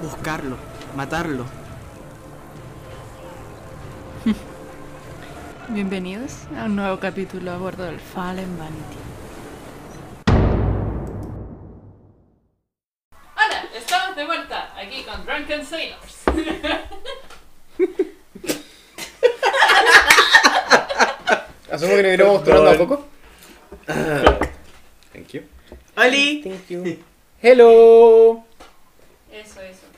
buscarlo, matarlo. Bienvenidos a un nuevo capítulo a bordo del Fallen Vanity. Hola, estamos de vuelta aquí con Drunken Sailors. Asumo que nos iremos tornando a poco. Thank you. ¡Oli! Thank you. Hello. Eso, eso.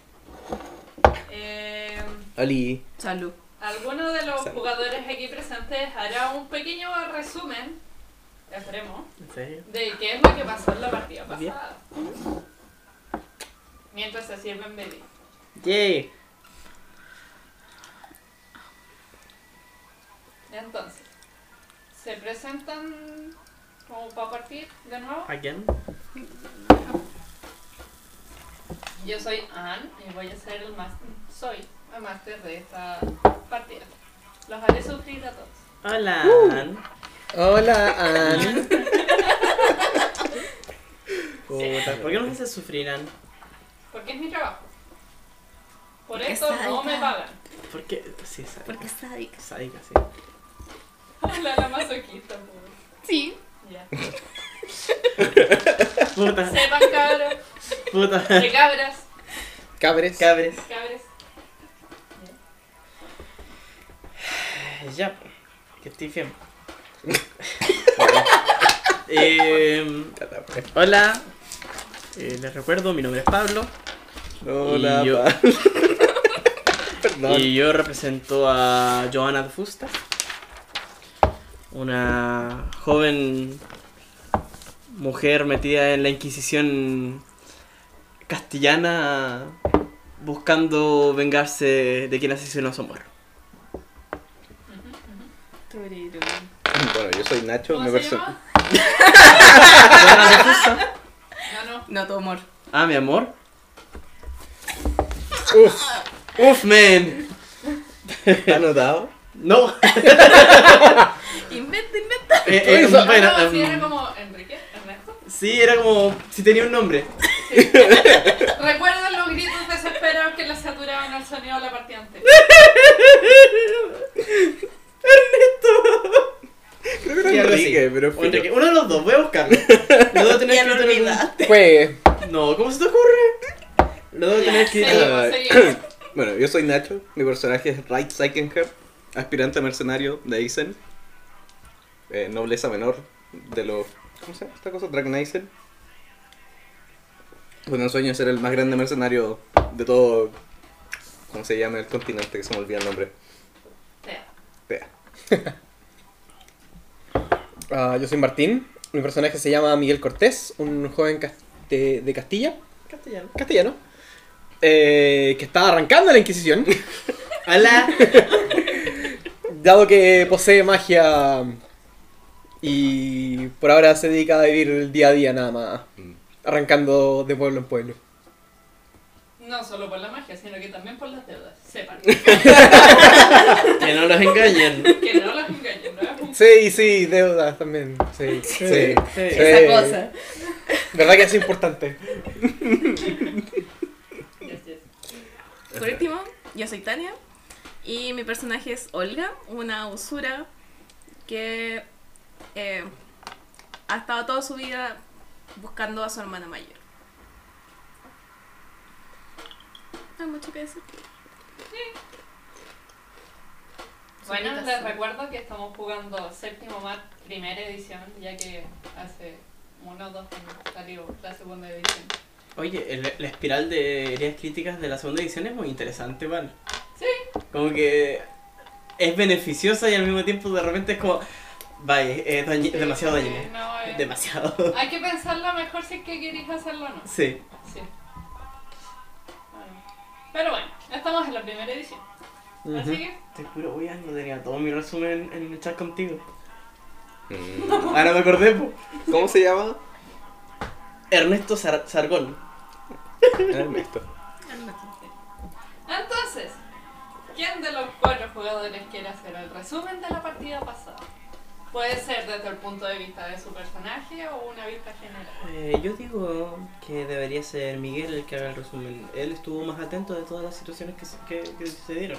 Ali. Salud. Alguno de los Salud. jugadores aquí presentes hará un pequeño resumen, esperemos, ¿En serio? de qué es lo que pasó en la partida pasada. Mientras se sirven bebidas. ¡Yay! Entonces, ¿se presentan como para partir de nuevo? ¿Again? Yo soy Anne y voy a ser el máster, soy máster de esta partida. Los haré sufrir a todos. Hola. Ann. Hola, Ann. Puta, ¿Por qué nos haces sufrir, Ann? Porque es mi trabajo. Por Porque eso no me pagan. ¿Por qué? Sí, sádica. Porque es sádica. Sádica, sí. La, la masoquista, pues. Sí. Ya. Puta, Sepan, cabros, puta. de cabras, Cabres. Cabres. cabres. Ya, que estoy bien. Eh, hola, Eh, les recuerdo, mi nombre es Pablo Hola, Y yo- pa- Perdón. y yo represento a Joana de Fusta, una joven mujer metida en la Inquisición castellana buscando vengarse de quien asesinó a su amor. Bueno, yo soy Nacho, ¿Cómo mi se llama? No, no. No tu amor. Ah, mi amor. Uf, uf, man. ¿Está anotado? No. Inventa, inventa. Eh, eh, Eso- bueno, no, sí, em, era como Enrique, Ernesto. sí, era como si tenía un nombre. ¿Recuerdan los gritos desesperados que le saturaban el sonido de la partida anterior? Era Sí. Enrique, pero O Enrique, uno de los dos, voy a buscarlo. Lo debo tener escrito en. Fue. No, ¿cómo se te ocurre? Lo debo tener escrito. Seguimos. Bueno, yo soy Nacho, mi personaje es Wright Seikenher, aspirante a mercenario de Eisen, eh, nobleza menor de los... ¿Cómo se llama esta cosa? Dragon Eisen. Con el sueño de ser el más grande mercenario de todo... ¿Cómo se llama el continente? Que se me olvida el nombre. Tea. Vea. Ah, yo soy Martín. Mi personaje se llama Miguel Cortés, un joven de Castilla, Castellano. castellano, eh, que está arrancando la Inquisición, Hola. dado que posee magia y por ahora se dedica a vivir el día a día nada más, Mm. arrancando de pueblo en pueblo. No solo por la magia, sino que también por las deudas. Sepan. Que no los engañen. Que no las engañen, ¿no? Sí, sí, deudas también. Sí, sí. sí. Esa cosa. ¿Verdad que es importante? Yes, yes. Por último, yo soy Tania y mi personaje es Olga, una usura que eh, ha estado toda su vida buscando a su hermana mayor. No hay mucho que decir. Bueno, les recuerdo que estamos jugando séptimo mat primera edición, ya que hace uno o dos años salió la segunda edición. Oye, el- la espiral de heridas críticas de la segunda edición es muy interesante, ¿vale? Sí. Como que es beneficiosa y al mismo tiempo de repente es como, vaya, es dañi- Sí, demasiado sí, dañina. no, eh, Demasiado. Hay que pensarla mejor si es que queréis hacerlo o no. Sí. Pero bueno, estamos en la primera edición. Así que, Te juro, voy a no tenía todo mi resumen en el chat contigo. Mm, Ahora me acordé, po. ¿Cómo se llama? Ernesto Sar- Sargón. Ernesto. entonces, ¿quién de los cuatro jugadores quiere hacer el resumen de la partida pasada? Puede ser desde el punto de vista de su personaje o una vista general. Eh, yo digo que debería ser Miguel el que haga el resumen. Él estuvo más atento de todas las situaciones que, se- que, que sucedieron.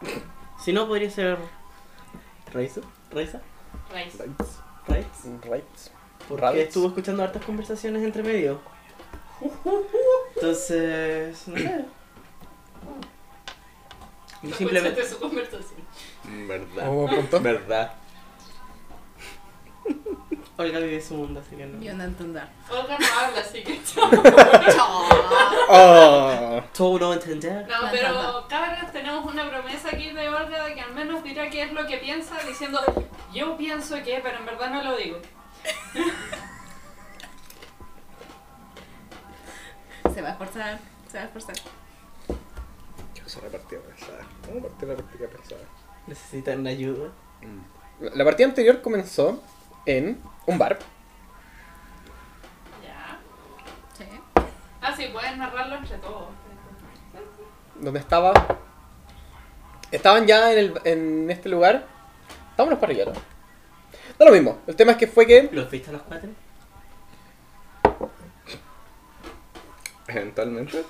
Si no, podría ser. ¿Raiza? ¿Raiza? Raiz. ¿Raiz? Right. Porque Rabbits. estuvo escuchando hartas conversaciones entre medio. Entonces, no sé. Yo simplemente. Su conversación. Verdad. Verdad. Olga vive su mundo, así que no. Yo no entender. Olga no habla, así que chao. Oh. Todo no entender. No, pero cabras, tenemos una promesa aquí de Olga de que al menos dirá qué es lo que piensa diciendo yo pienso que, pero en verdad no lo digo. Se va a esforzar. Se va a esforzar. ¿Qué cosa la partida pensada? ¿Cómo partió la partida pensada? Necesitan ayuda. Mm. La partida anterior comenzó en un bar. Ya. Sí. Ah, sí, pueden narrarlo entre todos. donde estaba. Estaban ya en, el, en este lugar. Estaban los parrilleros. Da lo mismo. El tema es que fue que. ¿Los viste a los cuatro? Eventualmente.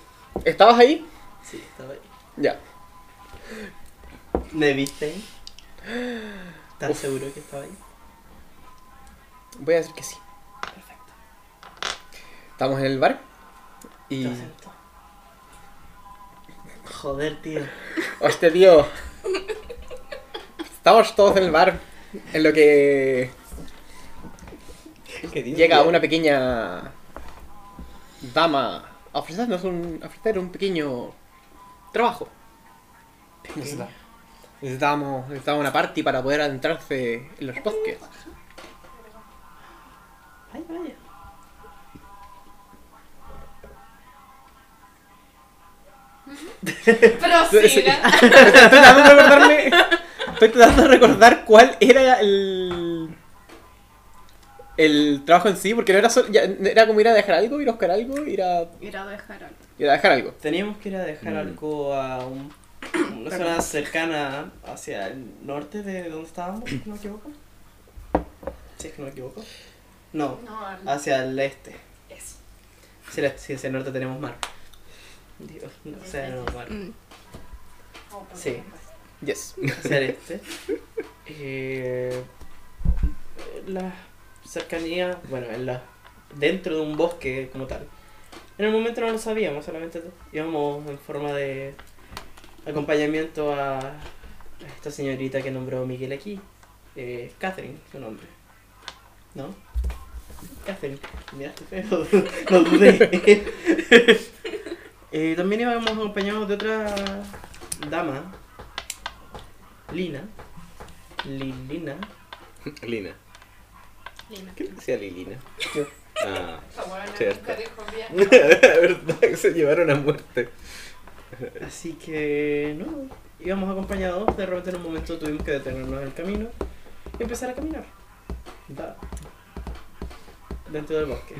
¿Estabas ahí? Sí, estaba ahí. Ya. ¿Me viste ahí? ¿Estás Uf. seguro que estaba ahí? Voy a decir que sí. Perfecto. Estábamos en el bar. Y. Acepto. Joder, tío. Hostia, tío. Estamos todos en el bar. En lo que llega una pequeña dama a ofrecernos un, a ofrecer un pequeño trabajo. Necesita- Necesitábamos, necesitábamos una party para poder adentrarse en los bosques. Ay, vaya. Pero siga. Estoy tratando de recordarme. Estoy tratando de recordar cuál era el. El trabajo en sí, porque no era solo. ya- era como ir a dejar algo, ir a buscar algo, ir a, Ir a dejar algo. ir a dejar algo. Teníamos que ir a dejar Mm. algo a un- una zona cercana hacia el norte de donde estábamos, si no me equivoco. Si es que no me equivoco. No, hacia el este. eso. Si, el- si hacia el norte tenemos mar. Dios, no sé, no, mar. Mm. Oh. Sí. Yes. hacia el este. Eh, la cercanía, bueno, en la, dentro de un bosque como tal. En el momento no lo sabíamos, solamente íbamos en forma de acompañamiento a esta señorita que nombró Miguel aquí. Eh, Catherine, su nombre. ¿No? Catherine, miraste feo, no dudé. Eh, también íbamos acompañados de otra dama Lina. Lilina. Lina. Lina. ¿Qué decía Lilina? Ah, Cierto. nunca dijo bien. verdad que se llevaron a muerte. Así que, no, íbamos acompañados. De repente en un momento tuvimos que detenernos en el camino y empezar a caminar. Da- Dentro del bosque.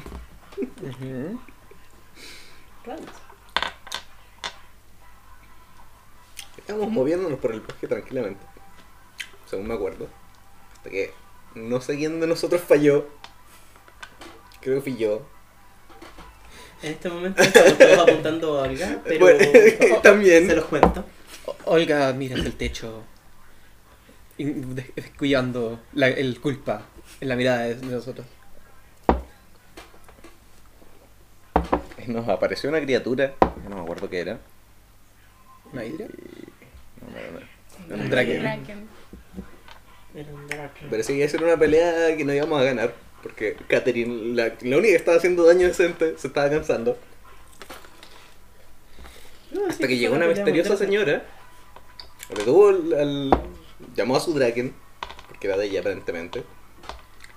Right. Estábamos moviéndonos por el bosque tranquilamente. Según me acuerdo. Hasta que no sé quién de nosotros falló. Creo que fui yo. En este momento estamos todos apuntando a Olga, pero Bueno, también. se los cuento. Olga mira hacia el techo, descuidando la el culpa en la mirada de, de nosotros. Nos apareció una criatura. No me acuerdo qué era. ¿Una hidra? No, no, no. Un draken. Draken. Era un Draken. Parecía que iba a ser una pelea que no íbamos a ganar. Porque Catherine, la, la única que estaba haciendo daño decente, se estaba cansando. No, Hasta que llegó una misteriosa señora. Retuvo al, al- Llamó a su Draken. Porque era de ella aparentemente.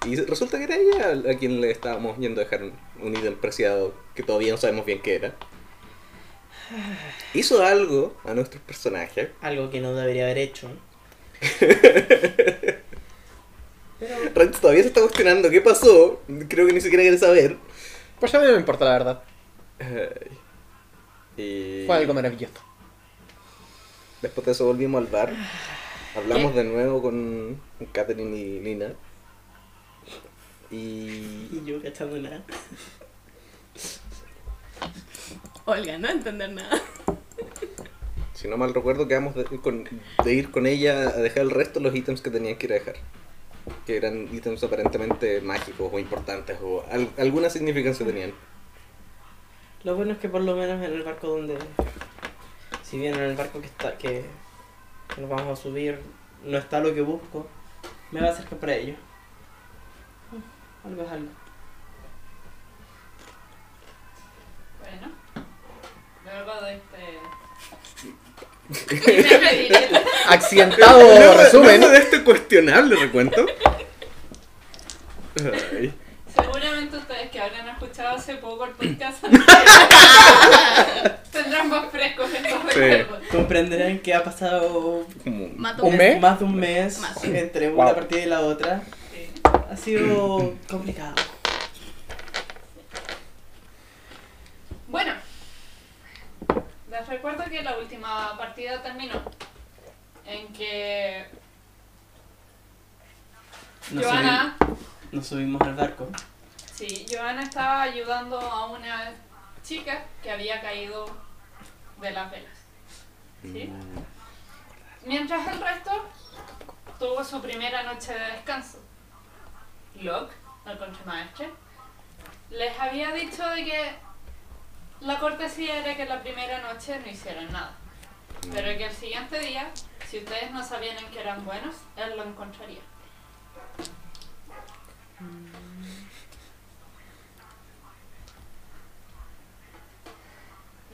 Y resulta que era ella a quien le estábamos yendo a dejar un, un ítem preciado que todavía no sabemos bien qué era. hizo algo a nuestros personajes. Algo que no debería haber hecho. Rex todavía se está cuestionando qué pasó. Creo que ni siquiera quiere saber. Pues a mí no me importa, la verdad. Fue algo maravilloso. después de eso volvimos al bar. Hablamos de nuevo con Catherine y Lina. Y Y yo cachando nada. Olga, no entender nada. si no mal recuerdo, quedamos de, con- de ir con ella a dejar el resto de los ítems que tenían que ir a dejar. Que eran ítems aparentemente mágicos o importantes o al- alguna significancia tenían. Lo bueno es que por lo menos en el barco donde. Si bien en el barco que está. que, que nos vamos a subir no está lo que busco, me va a acercar para ello. Mm, Algo es algo. Bueno, luego de este. Accidentado resumen. De este cuestionable recuento. Ay. Seguramente ustedes que habrán escuchado hace poco el podcast tendrán más frescos estos Sí. recuerdos. Comprenderán que ha pasado Como- Mato ¿Un mes? más de un mes Más. entre Wow. una partida y la otra. Sí. Ha sido complicado. Bueno, les recuerdo que la última partida terminó en que Nos, Joana, subi- nos subimos al barco. sí, Joana estaba ayudando a una chica que había caído de las velas. ¿sí? Mientras el resto tuvo su primera noche de descanso. Locke, el contramaestre, les había dicho de que la cortesía era que la primera noche no hicieran nada. Pero que el siguiente día, si ustedes no sabían en qué eran buenos, él lo encontraría.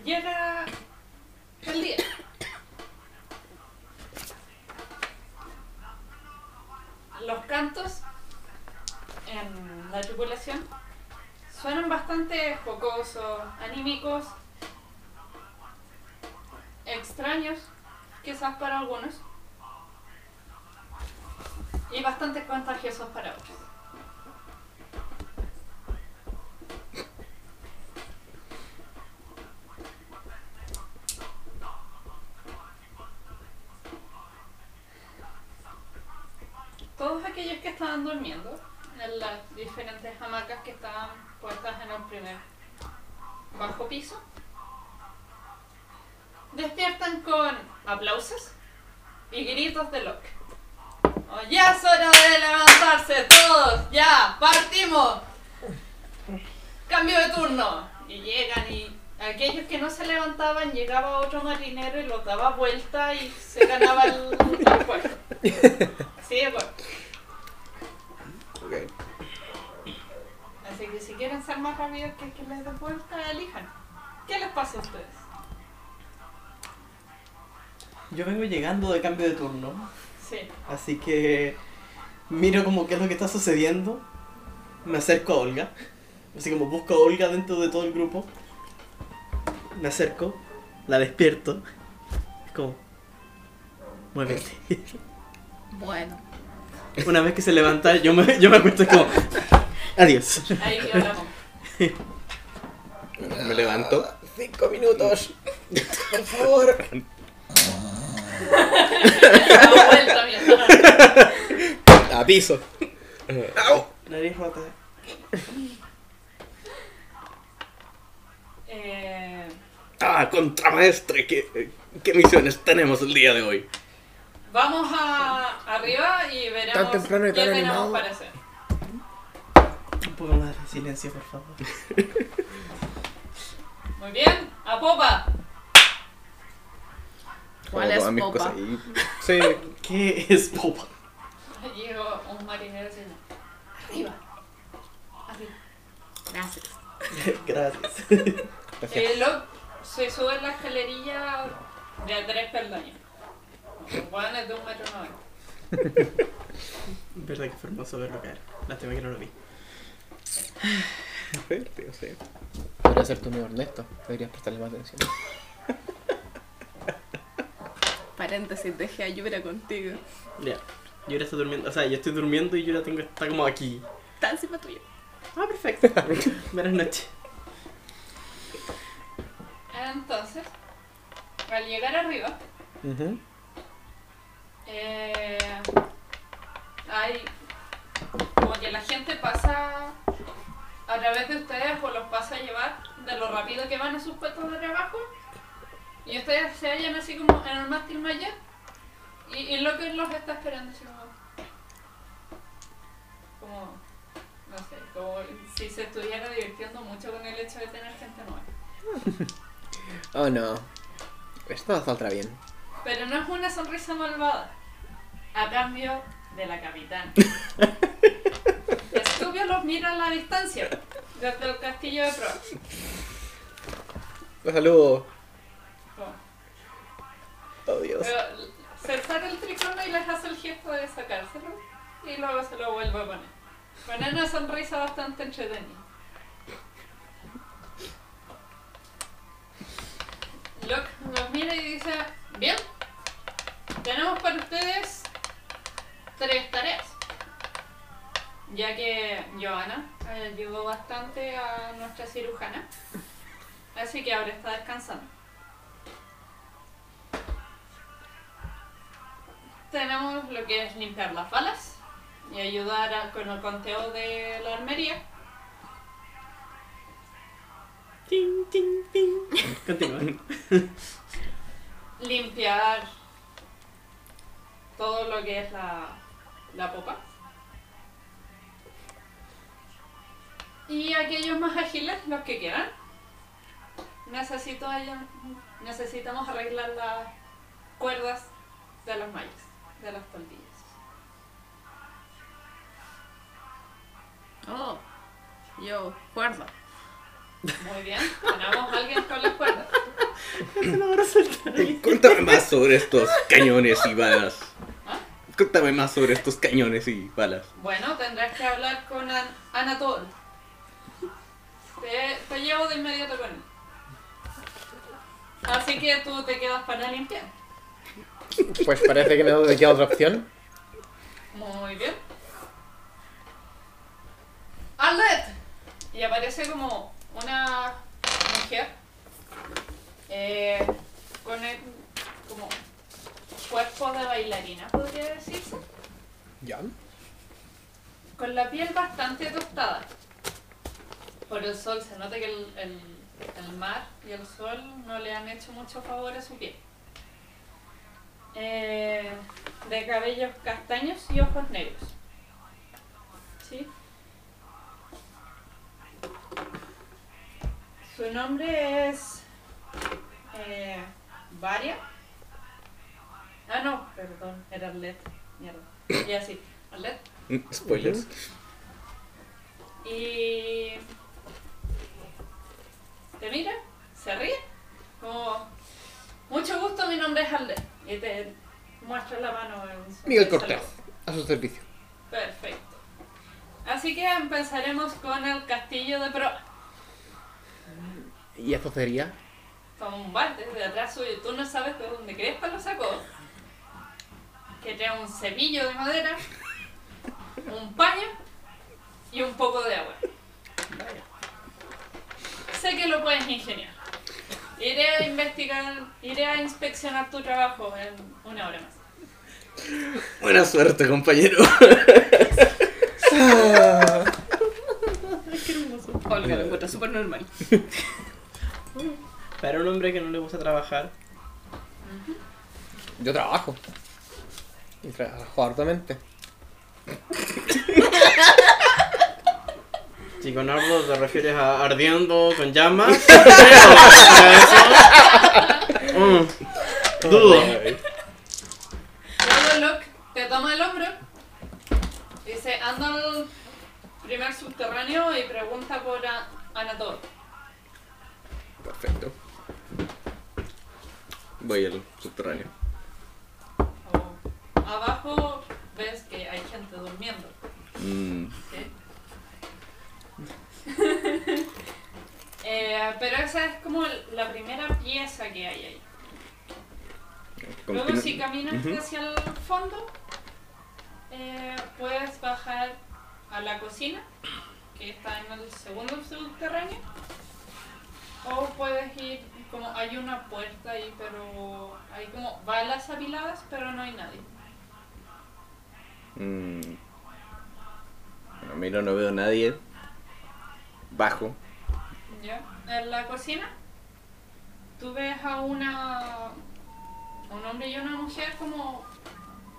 Llega el día. Los cantos en la tripulación suenan bastante jocosos, anímicos, extraños, quizás para algunos, y bastante contagiosos para otros. Todos aquellos que estaban durmiendo en las diferentes hamacas que estaban puestas en el primer bajo piso despiertan con aplausos y gritos de Locke. Oh, ya es hora de levantarse todos, ya, partimos. Cambio de turno. Y llegan y aquellos que no se levantaban llegaba otro marinero y los daba vuelta y se ganaba el, el puesto. Así de acuerdo. Ok. Así que si quieren ser más rápidos que que les den vuelta, elijan. ¿Qué les pasa a ustedes? Yo vengo llegando de cambio de turno. Sí. Así que miro como qué es lo que está sucediendo. Me acerco a Olga. Así como busco a Olga dentro de todo el grupo. Me acerco, la despierto. Es como. Muévete. Bueno. Una vez que se levanta, yo me, yo me acuesto como. Adiós. Ahí bomba. Me levanto. Cinco minutos. Por favor. Vuelta mientras. A piso. Au. Nariz rota. Eh, Ah, contramaestre, ¿qué, ¿qué misiones tenemos el día de hoy? vamos a arriba y veremos Tan temprano y qué tan tenemos animado. para hacer. Un poco más de silencio, por favor. Muy bien, a popa. ¿Cuál es mis popa? cosas ahí. Sí, ¿Qué es popa? Llegó un marinero diciendo, arriba, arriba. Gracias. Gracias. Eh, Locke se sube en la escalerilla de a tres peldaños. Bueno, es de un metro noventa. Verdad que fue hermoso verlo caer. Lástima que no lo vi. Divertido, sí. Podría ser tu amigo Ernesto. Deberías prestarle más atención. Paréntesis, dejé a Yura contigo. Ya. Yura está durmiendo. O sea, yo estoy durmiendo y Yura tengo, está como aquí. Está encima tuyo. Ah, perfecto. Buenas noches. Entonces, al llegar arriba, Ujú. eh, hay como que la gente pasa a través de ustedes o los pasa a llevar de lo rápido que van a sus puestos de trabajo y ustedes se hallan así como en el mástil mayor y, y lo que los está esperando así como, como no sé, como si se estuviera divirtiendo mucho con el hecho de tener gente nueva. Oh no. Esto saldrá bien. Pero no es una sonrisa malvada. A cambio de la capitana. Los mira a la distancia. Desde el castillo de proa. Los saludo. Como- Oh Dios. Pero se saca el tricono y les hace el gesto de sacárselo. Y luego se lo vuelve a poner. Con una sonrisa bastante entretenida. Locke los mira y dice, bien, tenemos para ustedes tres tareas. Ya que Johanna ayudó bastante a nuestra cirujana. Así que ahora está descansando. Tenemos lo que es limpiar las balas y ayudar a- con el conteo de la armería. Ting, ting, ting. Continúa. limpiar todo lo que es la, la popa. Y aquellos más ágiles, los que quieran. Necesito necesitamos arreglar las cuerdas de las mallas, de las toldillas. Oh, yo, cuerda. Muy bien, tenemos a alguien con las cuerdas. Cuéntame más sobre estos cañones y balas. ¿Ah? Cuéntame más sobre estos cañones y balas. Bueno, tendrás que hablar con An Anatol. Te, te llevo de inmediato con él. Así que tú te quedas para limpiar. Pues parece que no me queda otra opción. Muy bien. ¡Arlet! Y aparece como una mujer eh, con el como cuerpo de bailarina, podría decirse. Ya. Con la piel bastante tostada. Por el sol, se nota que el, el- el mar y el sol no le han hecho mucho favor a su piel. Eh, de cabellos castaños y ojos negros. ¿Sí? Su nombre es. Eh, Varia. Ah, no, perdón, era Arlet. Mierda. Y así, Arlet. Spoilers. Y te mira, se ríe, como mucho gusto, mi nombre es Alde. Y te muestra la mano en su Miguel Cortés, a su servicio. Perfecto. Así que empezaremos con el castillo de Pro. ¿Y esto sería? Como un balde de atrás suyo. Tú no sabes de dónde Crespa lo sacó. Que trae un cepillo de madera, un paño y un poco de agua. Sé que lo puedes ingeniar. Iré a investigar, iré a inspeccionar tu trabajo en una hora más. Buena suerte, compañero. Olga lo encuentra súper normal. Para un hombre que no le gusta trabajar, Yo trabajo. Y trabajo arduamente. si con ardo te refieres a ardiendo con llamas, Mm, dudo. Luego Locke te toma el hombro. Dice, anda al primer subterráneo y pregunta por a- Anatol. Perfecto. Voy al subterráneo. Abajo ves que hay gente durmiendo. Mm, ¿sí? Eh, pero esa es como la primera pieza que hay ahí. Luego si caminas hacia el fondo, eh, puedes bajar a la cocina, que está en el segundo subterráneo. O puedes ir, como hay una puerta ahí, pero hay como balas apiladas, pero no hay nadie. Mm. Bueno, miro, no veo a nadie. Bajo. ¿Ya? En la cocina, tú ves a una. un hombre y una mujer como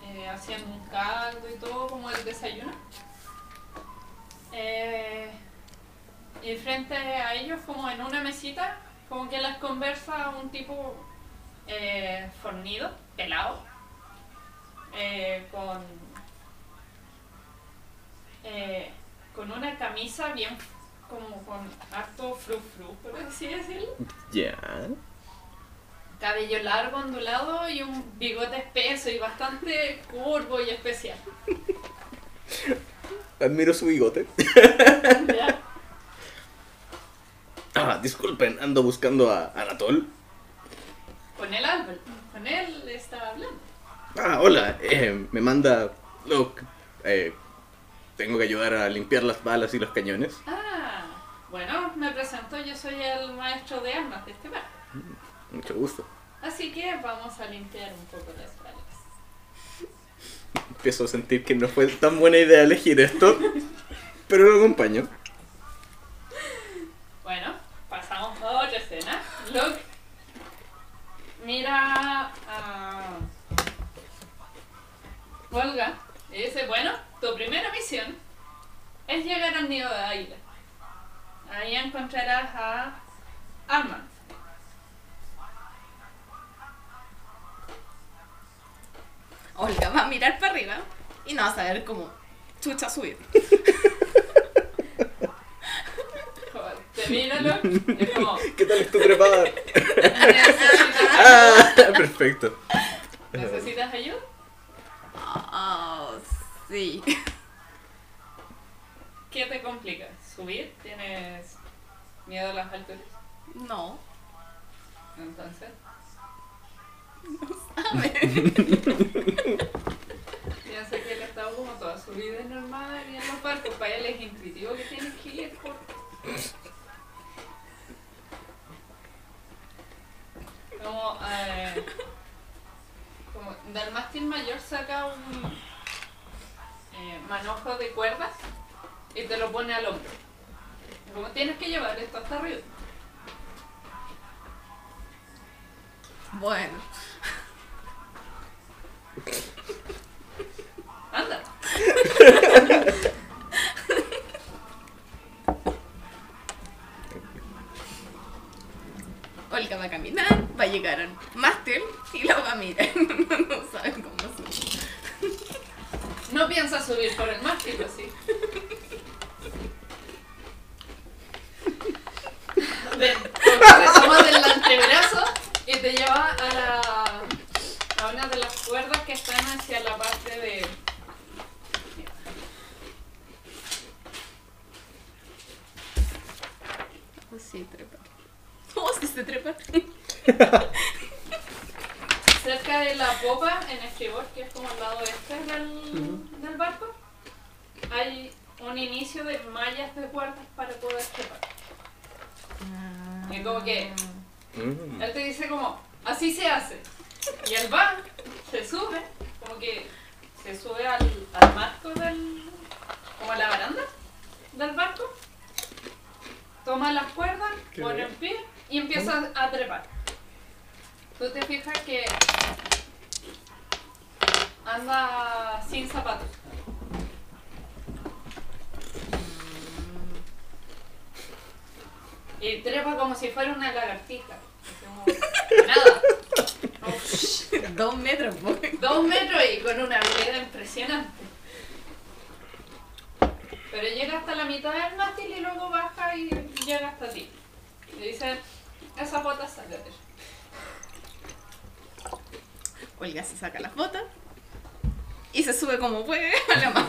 eh, haciendo un caldo y todo, como el desayuno. Eh, y frente a ellos, como en una mesita, como que les conversa un tipo eh, fornido, pelado, eh, con. eh, con una camisa bien como con harto frufru, por así decirlo. Ya. Cabello largo, ondulado y un bigote espeso y bastante curvo y especial. Admiro su bigote. ¿Ya? Ah, disculpen, ando buscando a Anatol. Con él, Albert. Con él estaba hablando. Ah, hola. eh, me manda. Look, eh, tengo que ayudar a limpiar las balas y los cañones. Ah, bueno, me presento, yo soy el maestro de armas de este bar. Mucho gusto. Así que vamos a limpiar un poco las balas. Empiezo a sentir que no fue tan buena idea elegir esto. Pero lo acompaño. Bueno, pasamos a otra escena. Luke mira a Olga y dice, bueno, tu primera misión es llegar al nido de águila. Ahí encontrarás a Armand. Olga va a mirar para arriba y no va a saber cómo chucha subir. Joder, Te y es como, ¿Qué tal es tu trepada? ¿necesitas ah, perfecto. ¿Necesitas ayuda? Oh, sí. ¿Qué te complica? ¿Subir? ¿Tienes miedo a las alturas? No. Entonces... A ver. Piensa que él ha estado como toda su vida en mar y en los barcos. Para él es intuitivo que tiene que ir por... Como, eh, como del mástil mayor saca un eh, manojo de cuerdas y te lo pone al hombro. Como tienes que llevar esto hasta arriba. Bueno. Anda. Olga va a caminar, va a llegar al mástil y la va a mirar. No sabe cómo subir. No piensas subir por el mástil así. Ven, te tomas del antebrazo y te lleva a la a una de las cuerdas que están hacia la parte de Oh, sí, trepar. Oh, sí, se trepa. cerca de la popa en estribor, que es como el lado este del, del barco. Hay un inicio de mallas de cuerdas para poder trepar. Y como que Mm. Él te dice como, así se hace. Y él va, se sube, como que se sube al, al marco del, como a la baranda del barco, toma las cuerdas, pone en pie y empieza a trepar. Tú te fijas que anda sin zapatos. Y trepa como si fuera una lagartija. como, Nada. Dos metros, pues. Dos metros y con una habilidad impresionante. Pero llega hasta la mitad del mástil y luego baja y llega hasta ti. Y dice, esa bota sácate. Olga se saca las botas y se sube como puede a la mano.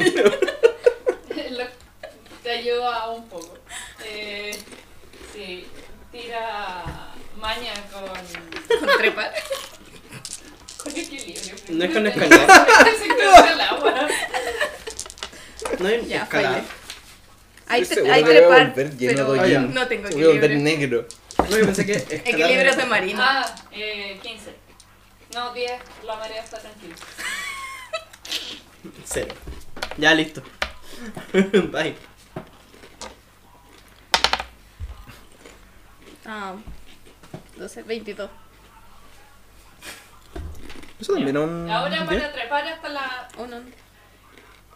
Te ayuda un poco. Eh, sí, tira maña con, Con trepar. con equilibrio. No es con escalar. Se cruza el agua. No hay Ya, escalada. fallé. Hay, tre- hay que voy a trepar, pero de no tengo Se voy a volver equilibrio. negro. No, yo pensé que escalar- Equilibrio de marino. Ah, eh, 15. No, 10. La marea está tranquila. Cero. Ya, listo. Bye. Ah, 12, 22. Eso también es un. Ahora diez. para trepar hasta la. Uno.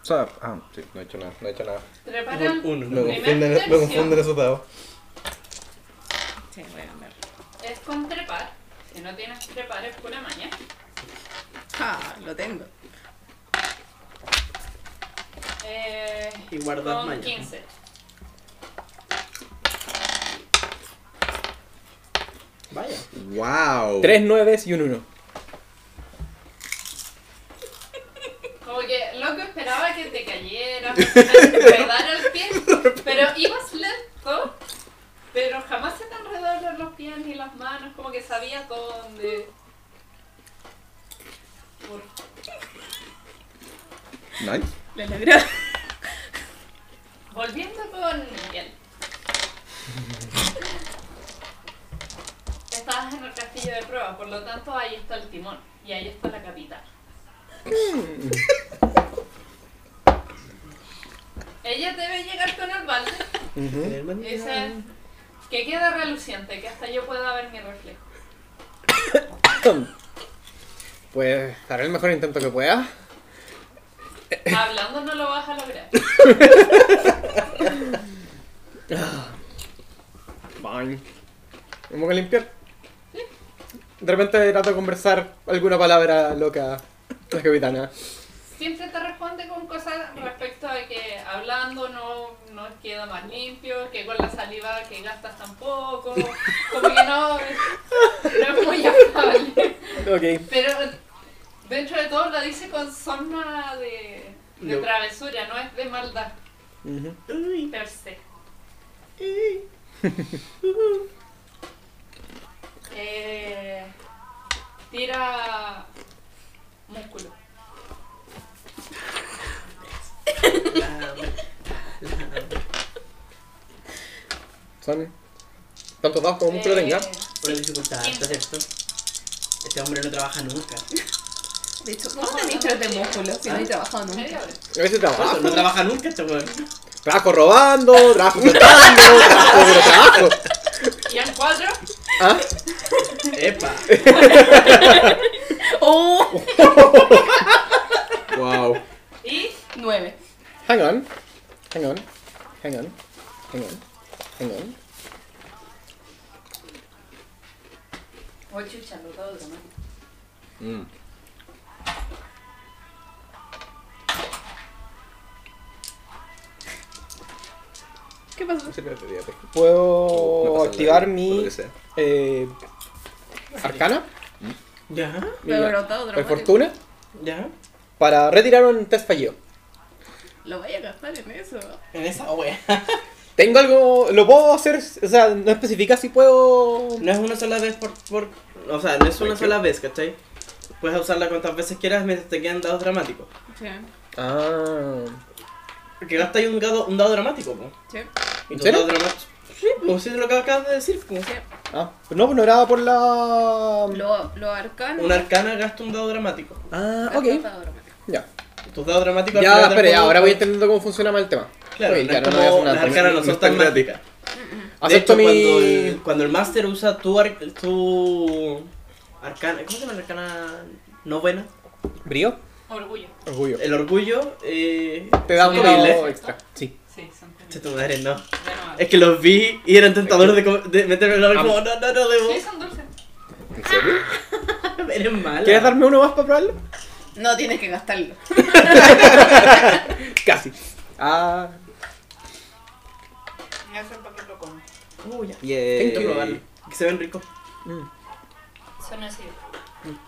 O sea, ah, sí, no he hecho nada, no he hecho nada. Trepar Un- al uno, Me confunden, me tercio. confunden esos dados. Sí, voy a cambiar. Es con trepar. Si no tienes trepar es pura maña. Ah, lo tengo. Eh, Y guardas con maña. 15. Vaya. ¡Wow! Tres nueves y un uno. Como que loco esperaba que te cayeras, que te enredara el pie, pero ibas lento, pero jamás se te enredaron los pies ni las manos, como que sabías dónde. Nice. Lo logró. Volviendo con Miguel. Estabas en el castillo de prueba, por lo tanto ahí está el timón y ahí está la capital. Ella debe llegar con el balde y dice que quede reluciente, que hasta yo pueda ver mi reflejo. Pues haré el mejor intento que pueda. Hablando no lo vas a lograr. Bye. Tengo que limpiar. De repente trato de conversar alguna palabra loca la capitana. Siempre te responde con cosas respecto a que hablando no, no queda más limpio, que con la saliva que gastas tampoco, como que no, no es muy afable. Ok. Pero dentro de todo la dice con zona de, de No. travesura, no es de maldad. Uy. per se. Eh, tira músculo. Tantos dados como músculo tenga. Eh, Por la dificultad, ¿está cierto? Este hombre no trabaja nunca. De hecho, ¿cómo tenéis tres de músculo si no he trabajado nunca? A veces trabajo. no trabaja nunca este weón. Trabajo robando, trabajo saltando, trabajo, pero trabajo. Y en cuatro, ¿Ah? Epa. ¡Oh! ¡Wow! y Nueve. Hang on. Hang on. Hang on. Hang on. Hang on. Oh, chucha, lo todo dramático. Mm. ¿Qué pasó? No de. No Puedo pasa activar mi. Eh, arcana, Ya, mi, Pero dramático. fortuna, ya. para retirar un test fallido. Lo voy a gastar en eso. En esa wea. Tengo algo, lo puedo hacer, o sea, no especifica si puedo... No es una sola vez por, por. O sea, no es una sola vez, ¿cachai? Puedes usarla cuantas veces quieras mientras te quedan dados dramáticos. Sí, Ah, Porque gastas un dado, un dado dramático, po. sí, Y ¿En serio? dados dramáticos. Sí, pues sí, es lo que acabas de decir, po. sí. Ah, no, no era por la... Lo, lo arcano. Un arcana gasta un dado dramático. Ah, ok, dado dramático. ya. Tus dados dramáticos al Ya, final del juego, ahora voy entendiendo cómo funciona más el tema. Claro, Ok, no es no voy a hacer como nada. las arcanas no son tan mágicas. De Acepto hecho, mi... cuando, el, cuando el máster usa tu, ar- tu arcana, ¿cómo se llama la arcana novena? ¿Brío? Orgullo. Orgullo. El orgullo eh, Te da un dado extra, sí. Tu madre, no. No Es que los vi y eran tentadores de, de meterme en la como, no, no, no, debo. Sí, son dulces. ¿En serio? Eres mala. ¿Quieres darme uno más para probarlo? No tienes que gastarlo. Casi. Ah, Me coman. Uh, ya. Tengo que probarlo. Que se ven ricos. mm, Son así.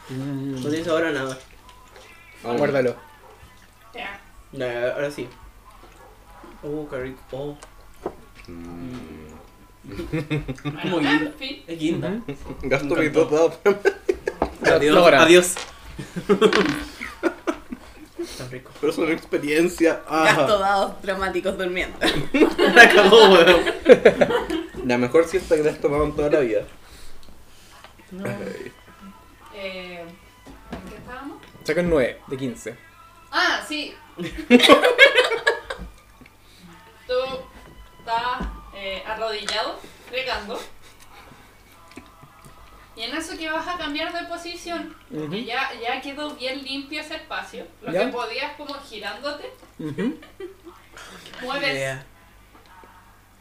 mm. No tienes ahora nada. Muérdalo. Ya. Ya, ahora sí. Oh, qué rico. Oh. Mm. Como guinda. Es guinda. Gasto dos dados. Adiós. Ahora. Adiós. Tan rico. Pero es una experiencia. Ah. Gasto dados dramáticos durmiendo. La cagó, weón. La mejor siesta que te has tomado en toda la vida. No. Ay. Eh, ¿En qué estábamos? Saca un 9 de 15. Ah, sí. Tú estás eh, arrodillado, fregando. Y en eso que vas a cambiar de posición, que ya, ya quedó bien limpio ese espacio, lo Ya. que podías como girándote, mueves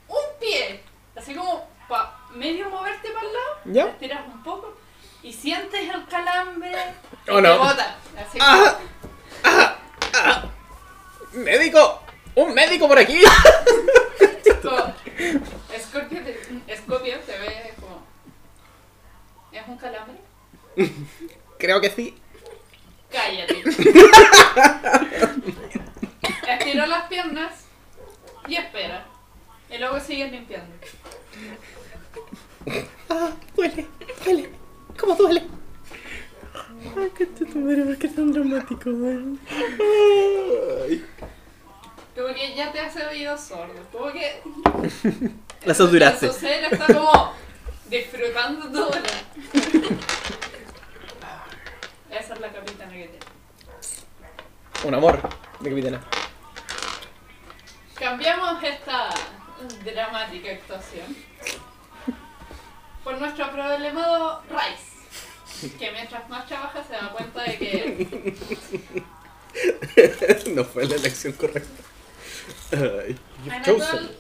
un pie, así como para medio moverte para el lado, ¿Ya? estiras un poco y sientes el calambre y Oh, te no. bota. Así Ah. ¡Médico! ¡Un médico por aquí! como Scorpio te, Scorpio te ve como ¿Es un calambre? Creo que sí. Cállate. Estiro las piernas y espera. Y luego sigues limpiando. Ah, duele, duele. ¿Cómo duele? Ay, qué te ¿por qué tan dramático? Ay. Como que ya te hace oído sordo. Como que La saturaste. su ser está como disfrutando todo. Esa es la capitana que tiene. Un amor de capitana. Cambiamos esta dramática actuación por nuestro problemado Rice, que mientras más trabaja se da cuenta de que no fue la elección correcta. Anatol,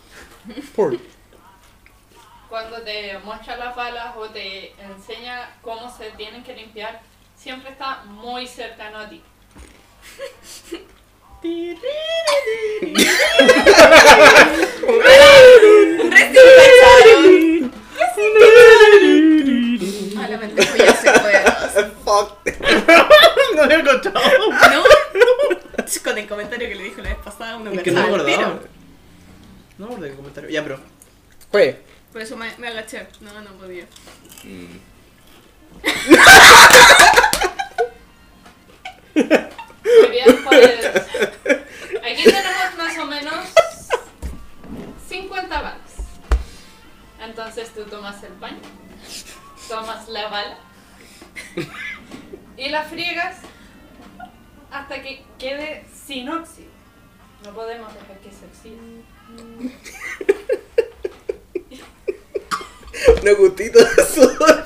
Por. cuando te muestra las balas o te enseña cómo se tienen que limpiar, siempre está muy cercano a ti. La se fue. Fuck. No había encontrado. ¿No? Con el comentario que le dijo la vez pasada, uno Es que no me acordaba. No me acordé el comentario. Ya, pero. Fue. Por eso me, me agaché. No, no podía. Muy bien, pues. Aquí tenemos más o menos 50 balas. Entonces tú tomas el paño, tomas la bala y la friegas hasta que quede sin óxido. No podemos dejar que se oxide. Una gotita de sudor.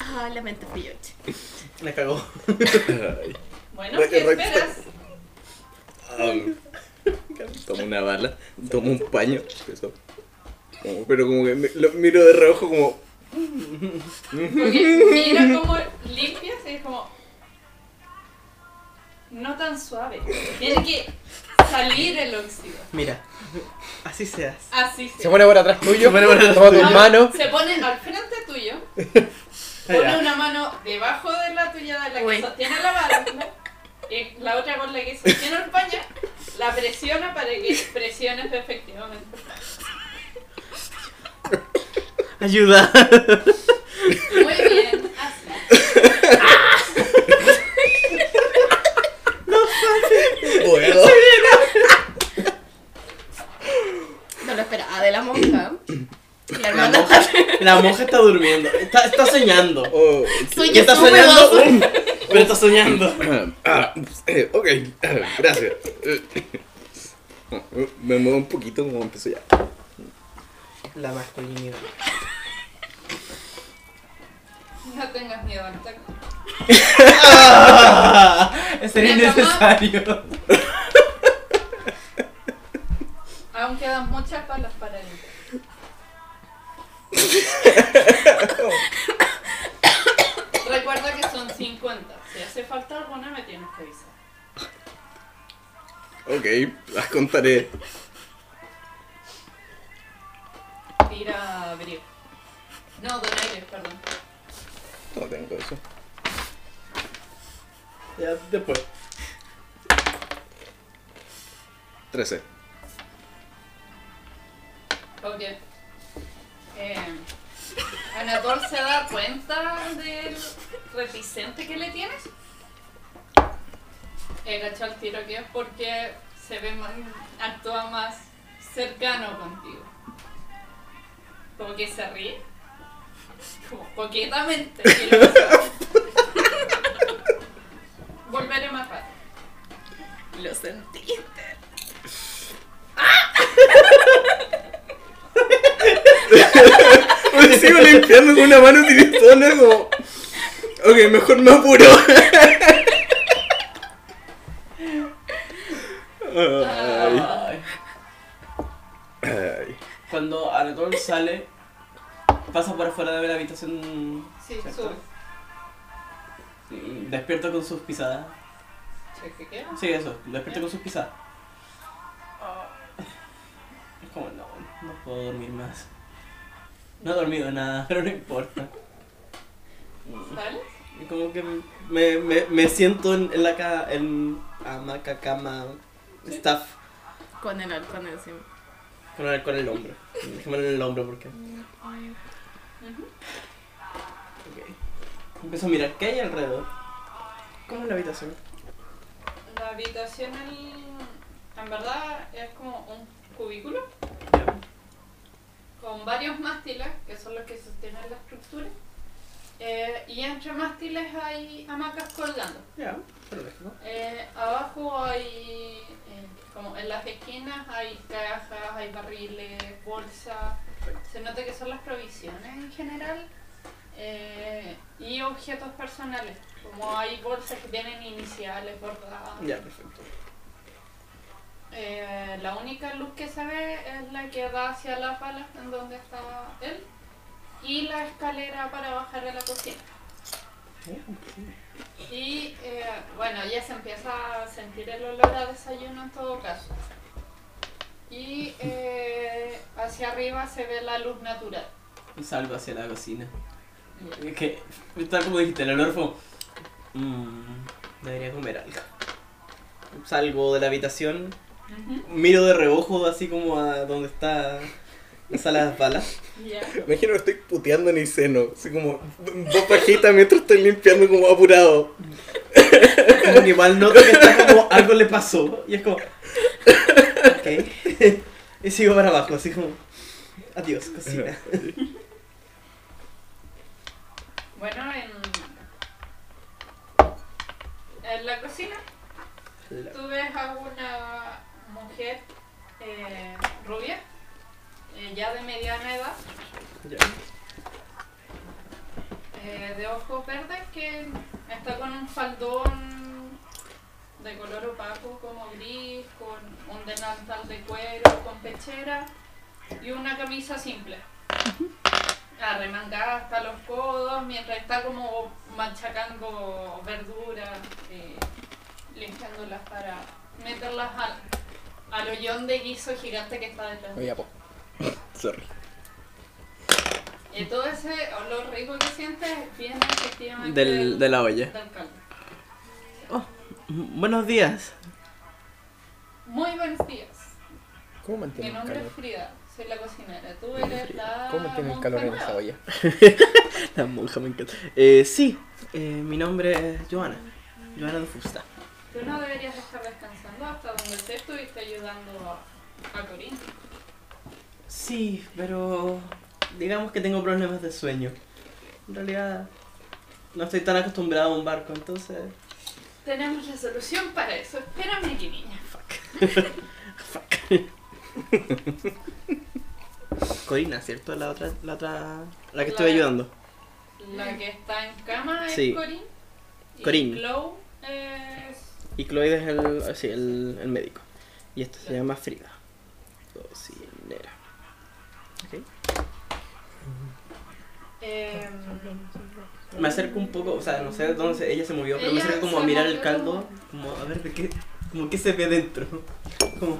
Ah, la mente yo. La cagó. Bueno, ¿qué esperas? Am, tomo una bala, tomo un paño, eso. Como- pero como que me- lo miro de reojo como... Porque mira cómo limpias y es como. No tan suave. Tiene que salir el óxido. Mira. Así seas. Así se Se pone por atrás tuyo. Se pone por atrás Toma tus No, manos. Se pone al frente tuyo, pone una mano debajo de la tuya, de la que Uy. sostiene la bala, y la otra con la que sostiene el paño, la presiona para que presiones efectivamente. Ayuda. Muy bien, así. Puedo. No lo esperaba de la monja. La La monja, la monja está durmiendo. Está, está soñando. Oh, Soy ¿Qué está soñando? Um, Pero está soñando. ah, eh, ok, ah, gracias. Eh, Me muevo un poquito como empiezo ya. La masculinidad. No tengas miedo al tacto. Ah, sería innecesario. Aún quedan muchas balas para limpiar. Recuerda que son 50. Si hace falta alguna, me tienes que avisar. Ok, las contaré. Tira brío. No, donaire, perdón. No tengo eso. Ya, después. 13. Ok. Eh, Anatol se da cuenta del reticente que le tienes. He cachado el tiro que es porque se ve más, actúa más cercano contigo. Como que se ríe. Como coquetamente. Volveré más rápido. Lo sentiste. Me sigo limpiando con una mano tiritona como... Ok, mejor me apuro. Ay, Ay. Cuando Anatol sale, pasa por afuera de la habitación. Sí, sube. Y Despierta con sus pisadas. ¿Qué queda? Sí, eso, despierta con sus pisadas. Es como, no, no puedo dormir más. No he dormido nada, pero no importa. ¿Sales? Y como que me, me, me siento en, en la ca en hamaca, cama, staff, Con el halcón encima. Con el, con el hombro. Déjame en el hombro porque. Ujú. Ok. Empiezo a mirar qué hay alrededor. ¿Cómo es la habitación? La habitación en, en verdad es como un cubículo con varios mástiles, que son los que sostienen la estructura. Eh, y entre mástiles hay hamacas colgando. Ya, perfecto. Eh, abajo hay, eh, como en las esquinas, hay cajas, hay barriles, bolsas. Se nota que son las provisiones en general. eh, y objetos personales, como hay bolsas que tienen iniciales bordadas. Ya, perfecto. Eh, la única luz que se ve es la que da hacia la pala en donde está él y la escalera para bajar a la cocina. Y eh, bueno, ya se empieza a sentir el olor a desayuno en todo caso. Y eh, hacia arriba se ve la luz natural. Y salgo hacia la cocina. Es que, tal como dijiste, el olor fue. Mmm, debería comer algo. Salgo de la habitación, miro de reojo así como a donde está la sala de las balas. Ya. Imagino que estoy puteando en el seno. Así como dos pajitas mientras estoy limpiando como apurado. Como que igual noto que está como algo le pasó. Y es como. Ok. Y sigo para abajo, así como. Adiós, cocina. Bueno, en, en la cocina tú ves a una mujer eh, rubia, eh, ya de mediana edad, Ya. eh, de ojos verdes, que está con un faldón de color opaco como gris, con un delantal de cuero, con pechera y una camisa simple. Arremangada hasta los codos, mientras está como machacando verduras, eh, limpiándolas para meterlas al, al hoyón de guiso gigante que está detrás. Oye. Sorry. Y todo ese olor rico que sientes viene efectivamente Del, de la olla. del caldo. Buenos días. Muy buenos días. ¿Cómo Mi mantiene el nombre calor? es Frida, soy la cocinera. Tú eres la. ¿Cómo mantiene el calor en esa olla? La monja me encanta. Eh, sí, eh, mi nombre es Joana. Joana de Fusta. Tú no deberías estar descansando hasta donde te estuviste ayudando a, a Corín. Sí, pero digamos que tengo problemas de sueño. En realidad no estoy tan acostumbrado a un barco, entonces... Tenemos la solución para eso. Espérame aquí, niña. Corina, ¿cierto? La otra, la otra, la que La- estoy ayudando. La que está en cama es Sí. Corín. Y Corín. Chloe es. Y Chloe es el, sí, el, el médico. Y esta se llama Frida. Cocinera. Ok. Em, Me acerco un poco, o sea, no sé dónde se- ella se movió, pero me acerco como a mirar el caldo, como a ver de qué, como qué se ve dentro. Como,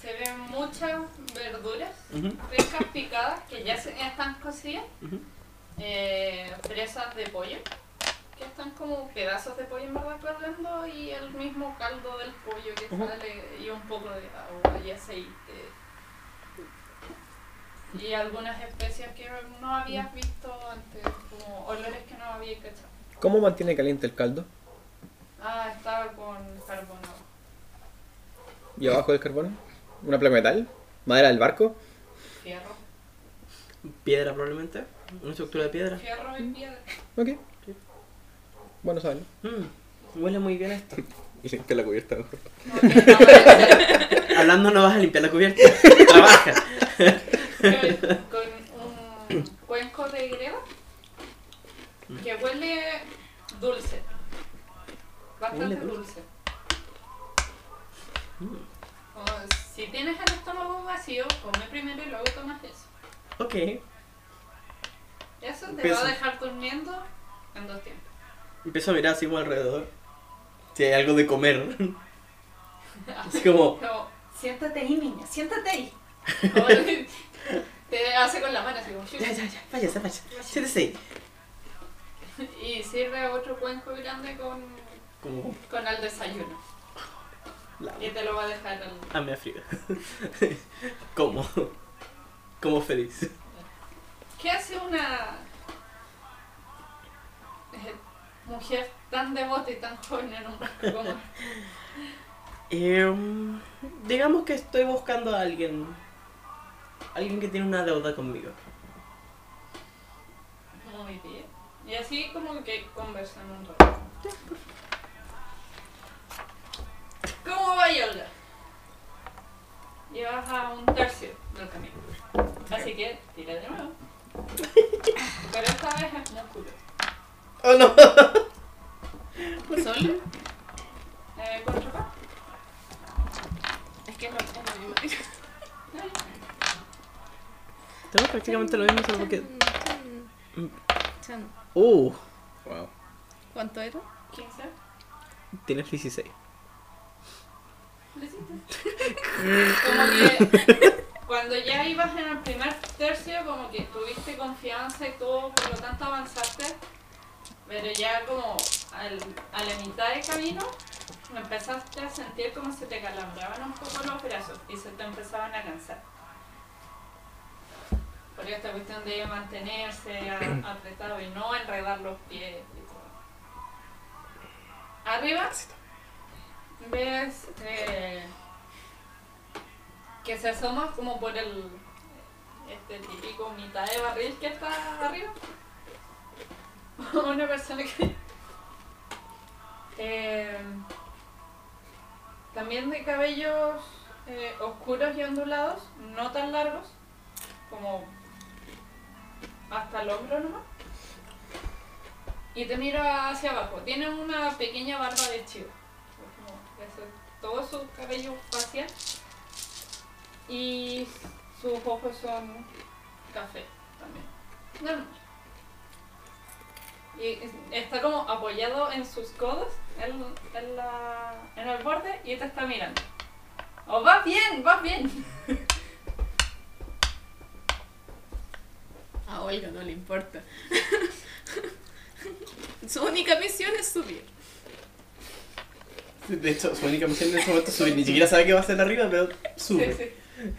se ven muchas verduras ujú, frescas picadas que ya se, están cocidas. eh, presas de pollo. que están como pedazos de pollo en verdad corriendo y el mismo caldo del pollo que sale y un poco de agua y aceite. Y algunas especias que no habías visto antes, como olores que no habías cachado. ¿Cómo mantiene caliente el caldo? Ah, estaba con carbón. ¿Y abajo del carbón? ¿Una placa de metal? ¿Madera del barco? Fierro. Piedra probablemente. Una estructura de piedra. Fierro y piedra. Ok. Bueno, saben. Mm, huele muy bien esto. Y limpia la cubierta mejor. No, que no parece- Hablando no vas a limpiar la cubierta. Trabaja. con un cuenco de greda que huele dulce. Bastante Huele dulce. si tienes el estómago vacío, come primero y luego tomas eso. Ok. Eso te Empiezo. va a dejar durmiendo en dos tiempos. Empiezo a mirar así como alrededor. Si hay algo de comer. Así como. Como, siéntate ahí, niña, siéntate ahí. Te- hace con la mano así como, Ya, ya, ya. Váyase, váyase. Siéntese ahí. Y sirve otro cuenco grande con, Como. con el desayuno. La... Y te lo va a dejar al... Ah, me frío. como. Como feliz. ¿Qué hace una eh, mujer tan devota y tan joven en un barco como Em, digamos que estoy buscando a alguien. Alguien que tiene una deuda conmigo. muy bien? Y así como que conversan un rato. ¿Cómo va Olga? Llevas a un tercio del camino. Así que tira de nuevo. Pero esta vez es músculo. ¡Oh no! ¿Solo? Eh, ¿Contra acá? Es que es lo mismo. Tengo prácticamente lo mismo, solo que. Uh, Wow. ¿Cuánto era? 15. tienes 16. Como que cuando ya ibas en el primer tercio, como que tuviste confianza y todo, por lo tanto avanzaste, pero ya como al- a la mitad del camino empezaste a sentir como se te calambraban un poco los brazos y se te empezaban a cansar. Por esta cuestión de mantenerse a- apretado y no enredar los pies y todo. Arriba ves eh, que se asoma como por el este típico mitad de barril que está arriba. Una persona que eh, también de cabellos eh, oscuros y ondulados, no tan largos, como hasta el hombro nomás. Y te mira hacia abajo. Tiene una pequeña barba de chivo. Todo su cabello facial. Y sus ojos son café también. Y está como apoyado en sus codos, en, en en el borde, y te está mirando. ¡Oh, vas bien! ¡Vas bien! A Olga no le importa. Su única misión es subir. De hecho, su única misión en ese momento es subir. Ni siquiera sabe qué va a hacer arriba, pero sube. Sí, sí.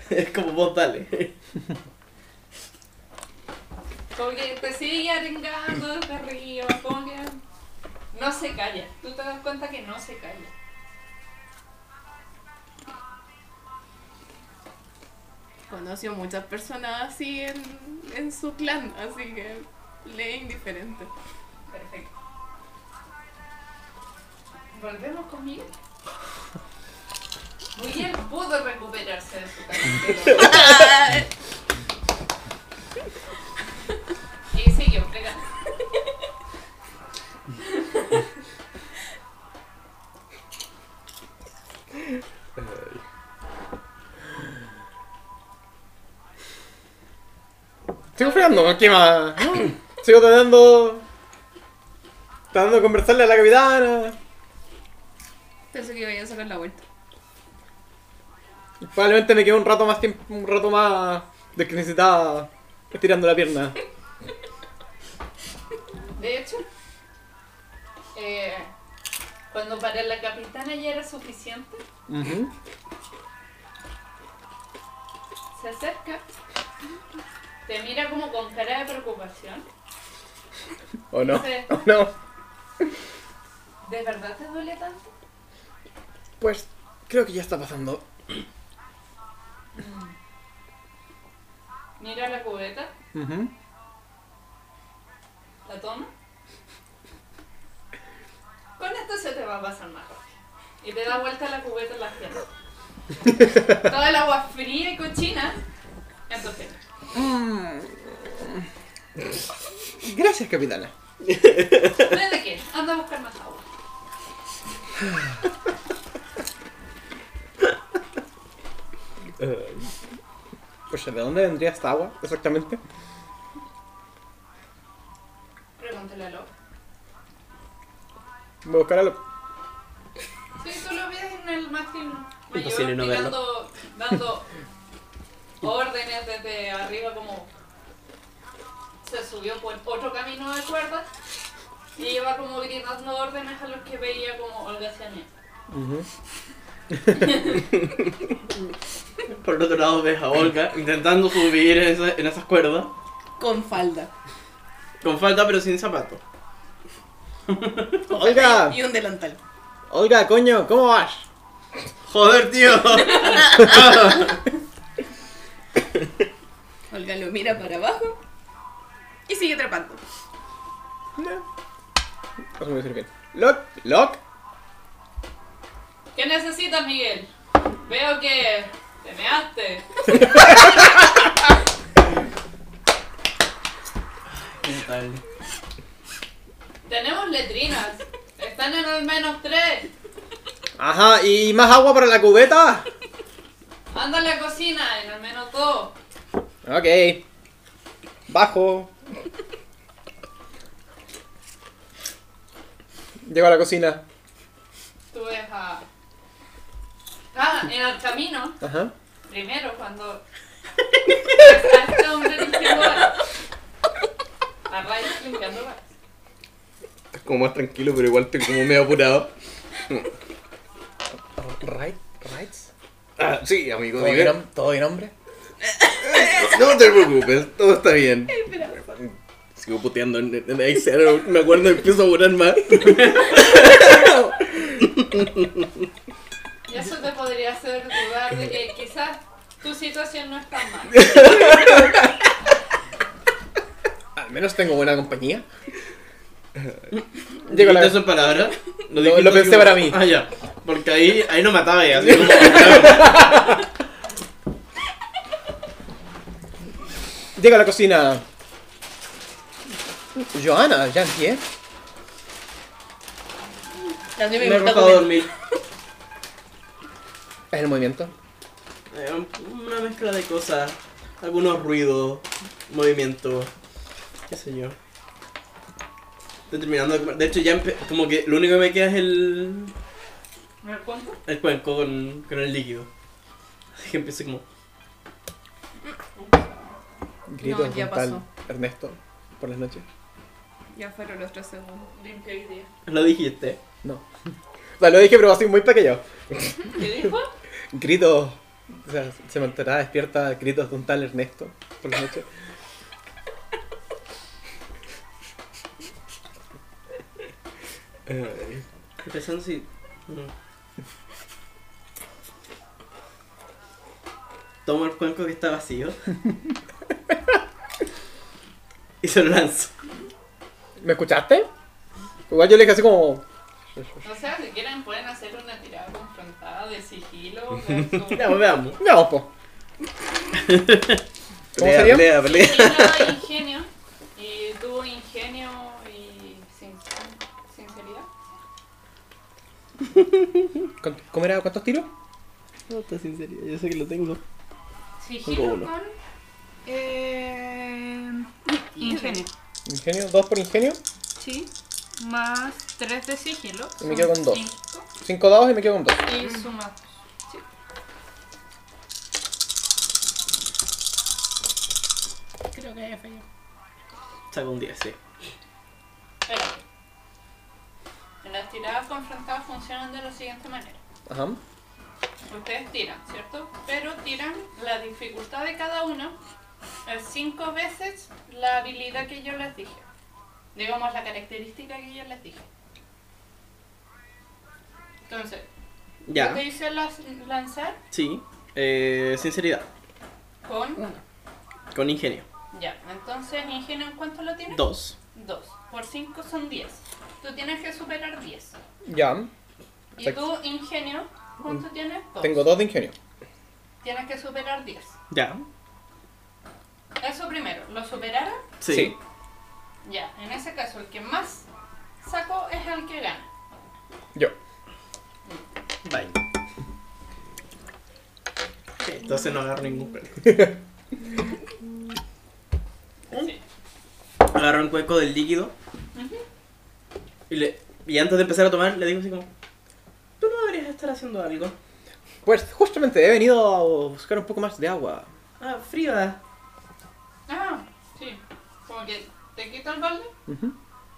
Es como vos dale. Como que te sigue arengando desde arriba, como que no se calla. Tú te das cuenta que no se calla. Conoció muchas personas así en, en su clan, así que le es indiferente. Perfecto. Volvemos con Miguel. Pudo recuperarse de su carácter. y siguió fregando. Sigo fregando, ¿qué más? Sigo tratando. Tratando de conversarle a la capitana. Pensé que iba a sacar la vuelta. Probablemente me quedo un rato más tiempo, un rato más de que necesitaba estirando la pierna. De hecho, eh, cuando para la capitana ya era suficiente, Ujú. se acerca, te mira como con cara de preocupación. ¿O no? ¿O no? ¿De verdad te duele tanto? Pues creo que ya está pasando. Mira la cubeta, la toma. Con esto se te va a pasar más. Y te da vuelta la cubeta en las piernas. Toda el agua fría y cochina en piernas. Gracias, capitana. De qué, anda a buscar más agua. Pues, ¿de dónde vendría esta agua exactamente? Pregúntale a Locke. Voy a buscar a lo... Sí, tú lo ves en el mástil mayor Imposible no verlo. dando órdenes desde arriba como se subió por otro camino de cuerdas y iba como gritando órdenes a los que veía como Olga Cianea. Ujú. Por el otro lado ves a Olga intentando subir en, esa- en esas cuerdas. Con falda. Con falta pero sin zapato. Olga, Y un delantal. Olga, coño, ¿cómo vas? Joder, tío. Olga lo mira para abajo y sigue trepando. Eso me decir bien. Lock, Lock. ¿Qué necesitas, Miguel? Veo que te measte. ¿Qué tal? Tenemos letrinas. Están en al menos tres. Ajá, ¿y más agua para la cubeta? Anda a la cocina en al menos dos. Ok. Bajo. Llego a la cocina. Tú ves a... Ah, en el camino. Ajá. Primero, cuando a este hombre limpiando bares. A Ryan limpiando bares. Estás como más tranquilo, pero igual estoy como medio apurado. Right, rights. Ah, sí, amigo, ¿Todo bien, ¿Todo bien, hombre? No te preocupes, todo está bien. Sigo puteando en, en Excel, me acuerdo y empiezo a apurar más. Y eso te podría hacer dudar de que quizás tu situación no es tan mal. Al menos tengo buena compañía. Llego la... eso en palabras? Lo- pensé para mí. Ah, ya. Porque ahí, ahí no mataba ya, así como. Llego a la cocina. Joana, ya entiendo. También Me he gusta acostado a comer. dormir. Es el movimiento. Eh, Una mezcla de cosas. Algunos ruidos, movimientos, qué sé yo. Estoy terminando de comer. De hecho, ya como que lo único que me queda es el, ¿Me cuento? el cuenco con, con el líquido. Así que empiezo como. Gritos No, ya de un tal pasó. Ernesto por las noches. Ya fueron los tres segundos. Limpio hoy día. Lo dijiste. No. O sea, lo dije, pero así muy pequeño. ¿Qué dijo? Gritos. O sea, se mantendrá despierta gritos de un tal Ernesto por las noches. Estoy pensando si. no. Tomo el cuenco que está vacío. Y se lo lanzo. ¿Me escuchaste? Igual yo le dije así como. O sea, si quieren pueden hacer una tirada confrontada de sigilo versus Veamos, veamos. Veamos, po. ¿Cómo pelea, sería? pelea, pelea. sigilo ingenio. Y tú ingenio y sin- sinceridad. ¿Cuánto- ¿Cómo era? ¿Cuántos tiros? No, está sinceridad, yo sé que lo tengo. Sigilo con eh, ingenio. Ingenio, dos por ingenio. Sí. Más 3 de sigilo. Y me quedo con dos. cinco, Cinco dados y me quedo con dos. Y suma. Sí. Creo que haya fallado. Saco un 10, sí. Espera. las tiradas confrontadas funcionan de la siguiente manera. Ajá. Ustedes tiran, ¿cierto? Pero tiran la dificultad de cada uno cinco veces la habilidad que yo les dije. Digamos la característica que yo les dije. Entonces, Ya, te hice lanzar sí. Eh, sinceridad, con... con ingenio. Ya, entonces ingenio en cuánto lo tienes? Dos. Dos. Por cinco son diez. Tú tienes que superar diez. Ya. Y tú, ingenio, ¿cuánto tienes? Dos. Tengo dos de ingenio. Tienes que superar diez. Ya. Eso primero. ¿Lo superaron? Sí. Sí. Ya, en ese caso el que más sacó es el que gana. Yo. Bye. Entonces no agarro ningún premio. Sí. Agarro un cuenco del líquido. Y, le, y antes de empezar a tomar, le digo así como: Tú no deberías estar haciendo algo. Pues justamente he venido a buscar un poco más de agua. Ah, Frida. Como que te quita el balde, Ujú.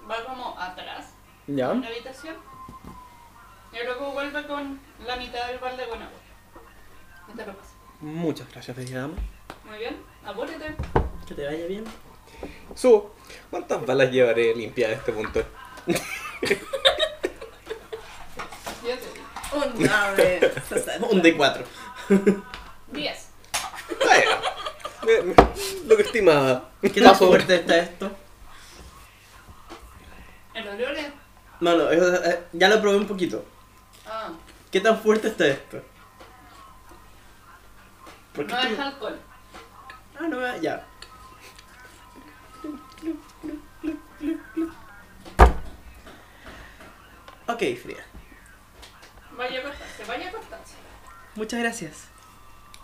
va como atrás Ya. en la habitación. Y luego vuelve con la mitad del balde con agua. Y te lo pasa. Muchas gracias, bella dama. Muy bien, apúrate. Que te vaya bien. Subo. ¿Cuántas balas llevaré limpiadas a este punto? Ya te digo. Un 60. Un D4. Diez. Vaya. Lo que estimaba. ¿Qué tan fuerte está esto? El olor es... No, no, eso, eh, ya lo probé un poquito. Ah, ¿Qué tan fuerte está esto? ¿Por qué no es alcohol. Ah, no, me- ya. Ok, Frida. Vaya a acostarse, vaya a acostarse. Muchas gracias.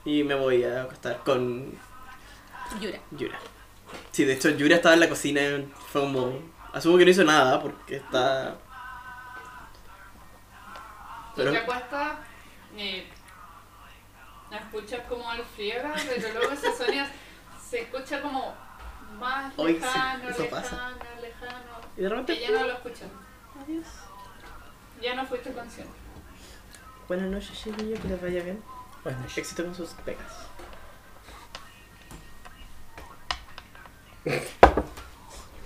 Y me voy a acostar con Yura. Yura. Sí, de hecho Yura estaba en la cocina, fue como... Asumo que no hizo nada porque está... Tú Pero- te acuestas y escuchas como el friega, pero luego ese sonido se escucha como más sí, lejano, eso lejano, pasa. lejano. Y de Que repente... ya no lo escuchas. Adiós. Ya no fuiste consciente. Buenas noches, chiquillos, que les vaya bien. Bueno, Éxito con sus pegas.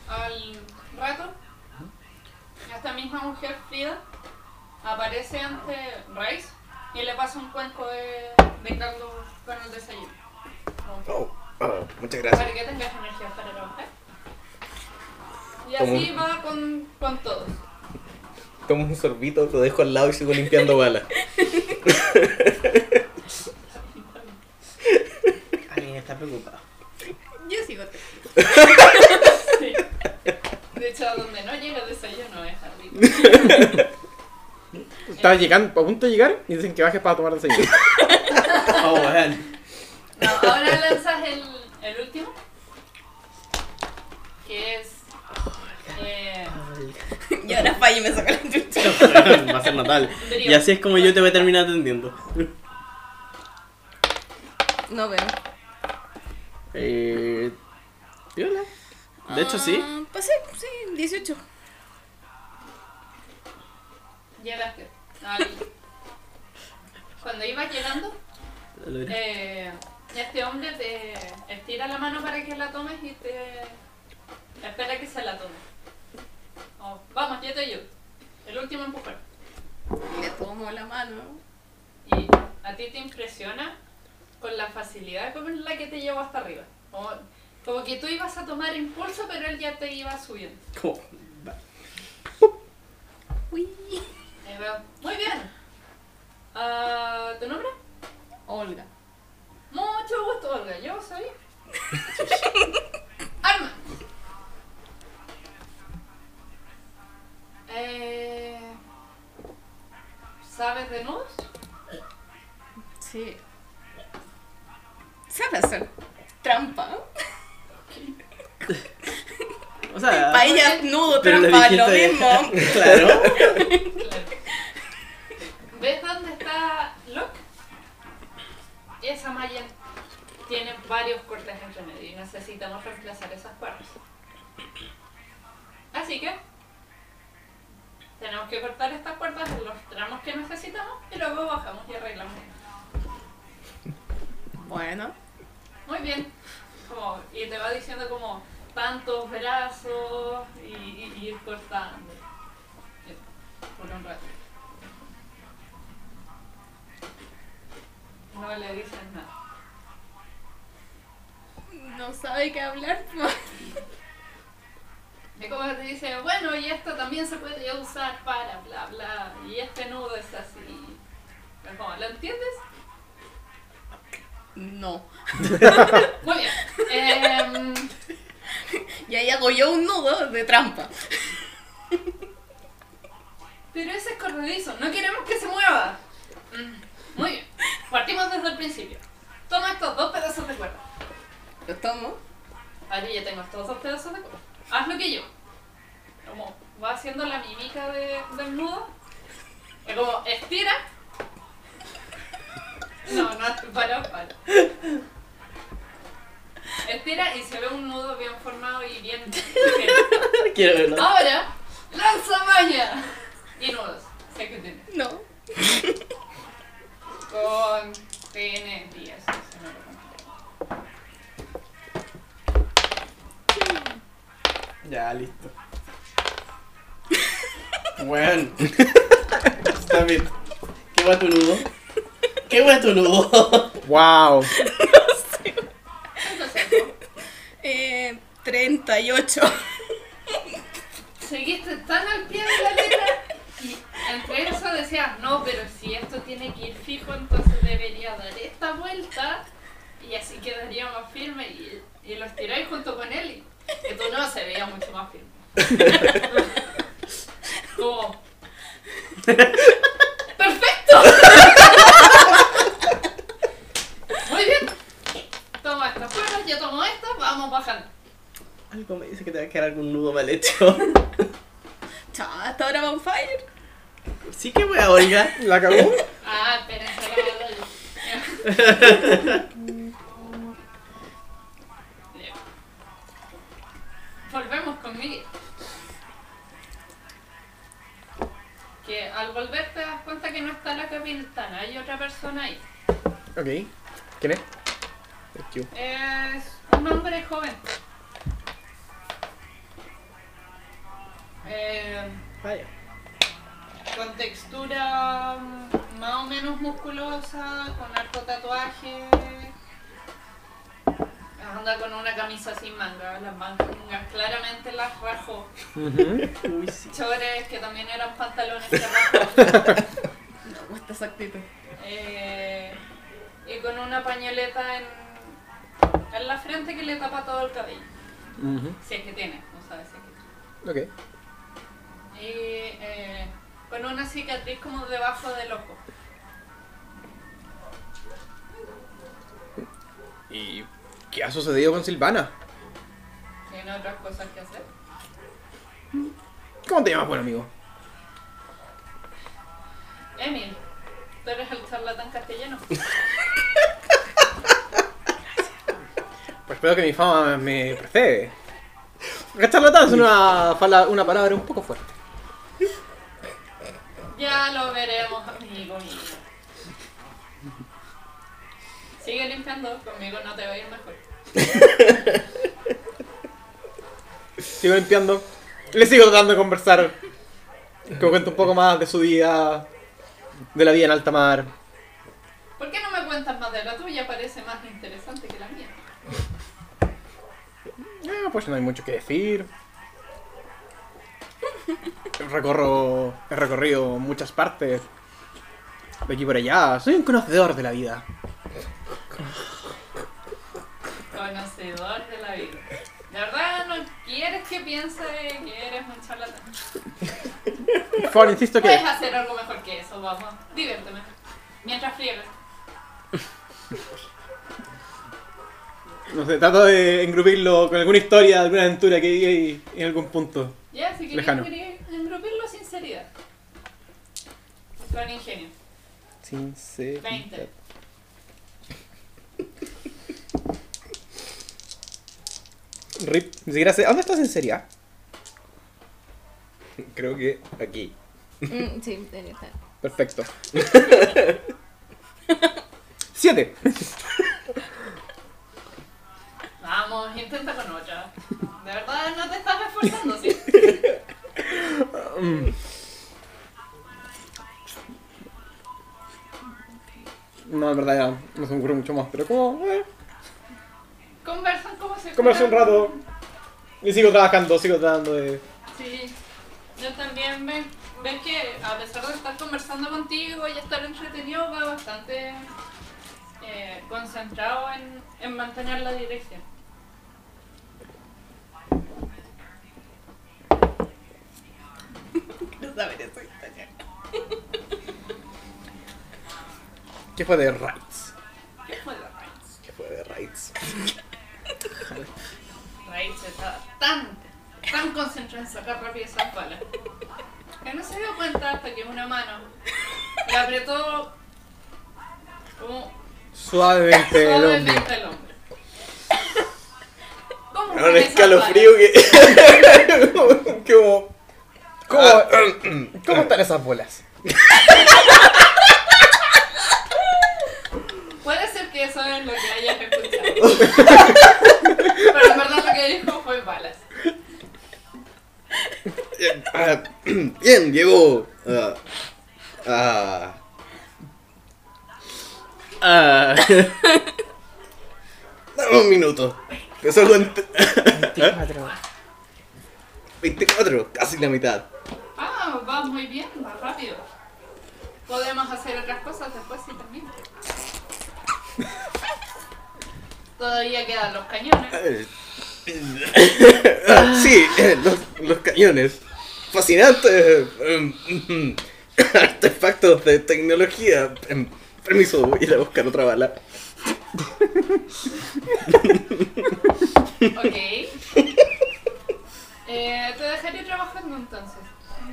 Al rato, esta misma mujer, Frida, aparece ante Rice y le pasa un cuenco de, de caldo con el desayuno. Oh, oh, muchas gracias. Para que tengas energía para trabajar. Y así un- va con, con todos. Tomo un sorbito, lo dejo al lado y sigo limpiando balas. Alguien está preocupado. Yo sigo. Sí. De hecho, donde no llega el desayuno es arriba. Estaba llegando, a punto de llegar y dicen que bajes para tomar desayuno. Oh, bueno. No, ahora lanzas el, el último. Que es. Eh, Y ahora falla y me saca la chucha. Va a ser natal. Y así es como yo te voy a terminar atendiendo. No veo. Eh... Viola. De hecho, sí. Ah, Pasé, sí, 18. llegaste. al- Cuando ibas llegando, eh, este hombre te estira la mano para que la tomes y te espera que se la tome. Oh, vamos, yo te ayudo. El último empujón. Le tomo la mano. Y a ti te impresiona con la facilidad con la que te llevó hasta arriba. Como, como que tú ibas a tomar impulso, pero él ya te iba subiendo. Como-. Uy. Ahí veo. Muy bien. Ah, ¿Tu nombre? Olga. Mucho gusto, Olga. Yo sabía. Arma. Eh, ¿Sabes de nudos? Sí. ¿Sabe hacer trampa? O sea, Para ella, nudo, trampa, lo mismo. claro. Claro. ¿Ves dónde está Locke? Esa malla tiene varios cortes entre medio y necesitamos reemplazar esas partes. Así que tenemos que cortar estas cuerdas en los tramos que necesitamos y luego bajamos y arreglamos. Bueno. Muy bien. Como, y te va diciendo como tantos brazos y, y- y ir cortando. Por un rato. No le dices nada. No sabe qué hablar. Y como te dice, bueno, y esto también se puede usar para bla bla, y este nudo es así. Pero como, ¿Lo entiendes? No. Muy bien. Em, Y ahí hago yo un nudo de trampa. pero ese es corredizo, no queremos que se mueva. Mm, Muy bien. Partimos desde el principio. Toma estos dos pedazos de cuerda. Lo tomo. Vale, ya tengo estos dos pedazos de cuerda. Haz lo que yo. Como va haciendo la mímica de, del nudo. Es como estira. No, no, para, para. Estira y se ve un nudo bien formado y bien. bien. Quiero verlo. Ahora, lanza maña. Y nudos. Sé que tiene. No. Con TN 10. ese no lo conté. Ya, listo. Weón. Está bien. ¿Qué va tu nudo? ¿Qué va tu nudo? ¡Wow! Eh, 38. Seguiste tan al pie de la letra y entre eso decías, no, pero si esto tiene que ir fijo, entonces debería dar esta vuelta y así quedaría más firme y, y lo estiráis junto con él y que tu no se veía mucho más firme. Como... ¡Perfecto! Muy bien. Toma estas cuerdas, yo tomo estas, vamos bajando. Algo me dice que te va a quedar algún nudo mal hecho. Chao, hasta ahora va on fire. Sí que wea, Olga. ¿La cagó? Ah, espérense, la doy. Bien. Volvemos con Miguel. Que al volver te das cuenta que no está la capitana, hay otra persona ahí. Ok. ¿Quién es? Thank you. Es un hombre joven. Eh, Vaya. con textura más o menos musculosa, con harto tatuaje. Anda con una camisa sin manga, las mangas claramente las rajó. Ujú. Uy, sí. Chores que también eran pantalones que rajó. Me gusta esa actitud. Eh, y con una pañoleta en, en la frente que le tapa todo el cabello. Ujú. Si es que tiene, no sabes si es que tiene. Ok. Y eh, con una cicatriz como debajo del ojo. ¿Y qué ha sucedido con Silvana? Tiene otras cosas que hacer. ¿Cómo te llamas, buen amigo? Emil, tú eres el charlatán castellano. Pues espero que mi fama me precede. Charlatán es una, una palabra un poco fuerte. Ya lo veremos, amigo mío. Sigue limpiando, conmigo no te va a ir mejor. Sigo limpiando. Le sigo tratando de conversar. Que me cuente un poco más de su vida. De la vida en alta mar. ¿Por qué no me cuentas más de la tuya? Parece más interesante que la mía. Ah, pues no hay mucho que decir. Recorro, he recorrido muchas partes. De aquí por allá. Soy un conocedor de la vida. Conocedor de la vida. ¿De verdad no quieres que piense que eres un charlatán? Por favor, insisto que... Puedes hacer algo mejor que eso, vamos. Diviérteme. Mientras friegas. No sé, trato de engrupirlo con alguna historia, alguna aventura que hay en algún punto. Ya, si querías Lejano. engrupirlo, sinceridad. Con ingenio. Sinceridad. 20. Rip, ni siquiera sé. ¿Dónde está sinceridad? Creo que aquí. Mm, sí, debería estar. Perfecto. Siete. Vamos, intenta con otra. De verdad no te estás esforzando, ¿sí? No, en verdad ya no se me ocurre mucho más, pero como... Eh, Conversan como se conversé un rato. Y sigo trabajando, sigo tratando de... Sí, yo también ves, ves que a pesar de estar conversando contigo y estar entretenido, va bastante eh, concentrado en, en mantener la dirección. Saber esa historia. ¿Qué fue de Rights? ¿Qué fue la Raids? Que fue de Raids. Raids estaba tan, tan concentrado en sacar rápido esas balas que no se dio cuenta hasta que una mano le apretó como Suavemente el hombre. suavemente el hombro. ¿Cómo Un escalofrío que. como. ¿Cómo, Ah, ¿Cómo están esas bolas? Puede ser que eso es lo que hayas escuchado. Pero en verdad lo que dijo fue balas. ah, Bien, llegó. ah, ah, ah. Dame un minuto. Que solo ent- 24, casi la mitad. Ah, va muy bien, va rápido. Podemos hacer otras cosas después si termina. Todavía quedan los cañones. Sí, los, los cañones. Fascinante. eh, mm, Artefactos de tecnología. Em, Permiso, voy a ir a buscar otra bala. Ok. Eh, te dejaré trabajando entonces.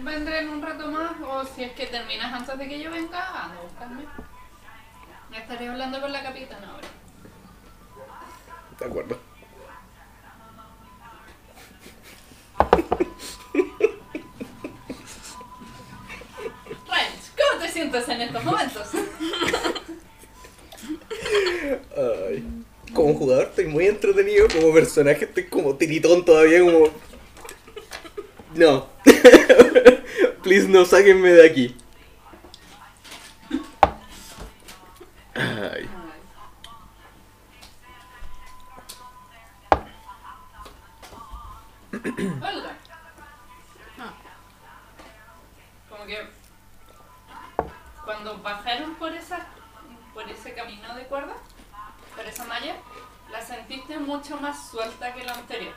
Vendré en un rato más o si es que terminas antes de que yo venga, anda a buscarme. Estaré hablando con la capitana ahora. De acuerdo. Ranch, ¿cómo te sientes en estos momentos? Ay. Como jugador estoy muy entretenido, como personaje estoy como tiritón todavía, como... No. Please no sáquenme de aquí. Ah. Como que cuando bajaron por esa por ese camino de cuerda, por esa malla, la sentiste mucho más suelta que la anterior.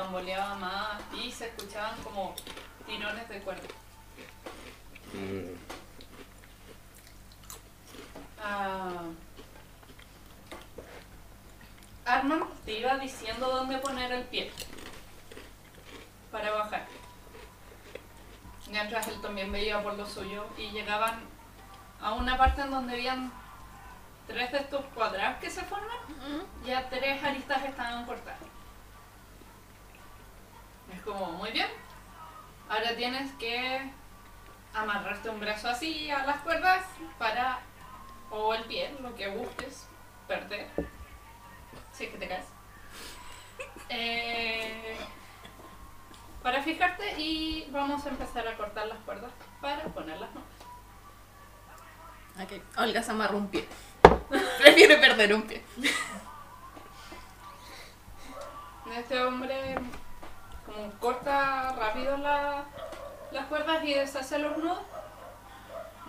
Bamboleaba más y se escuchaban como tirones de cuerda. Mm, Ah. Arman te iba diciendo dónde poner el pie para bajar. Mientras él también veía por lo suyo y llegaban a una parte en donde habían tres de estos cuadrados que se forman, ya tres aristas estaban cortadas. Es como, muy bien. Ahora tienes que amarrarte un brazo así a las cuerdas para o el pie, lo que busques, perder. Si es que te caes. Eh, para fijarte y vamos a empezar a cortar las cuerdas para ponerlas nuevas. Ok, Olga se amarra un pie. Prefiere perder un pie. Este hombre como corta rápido la- las cuerdas y deshace los nudos.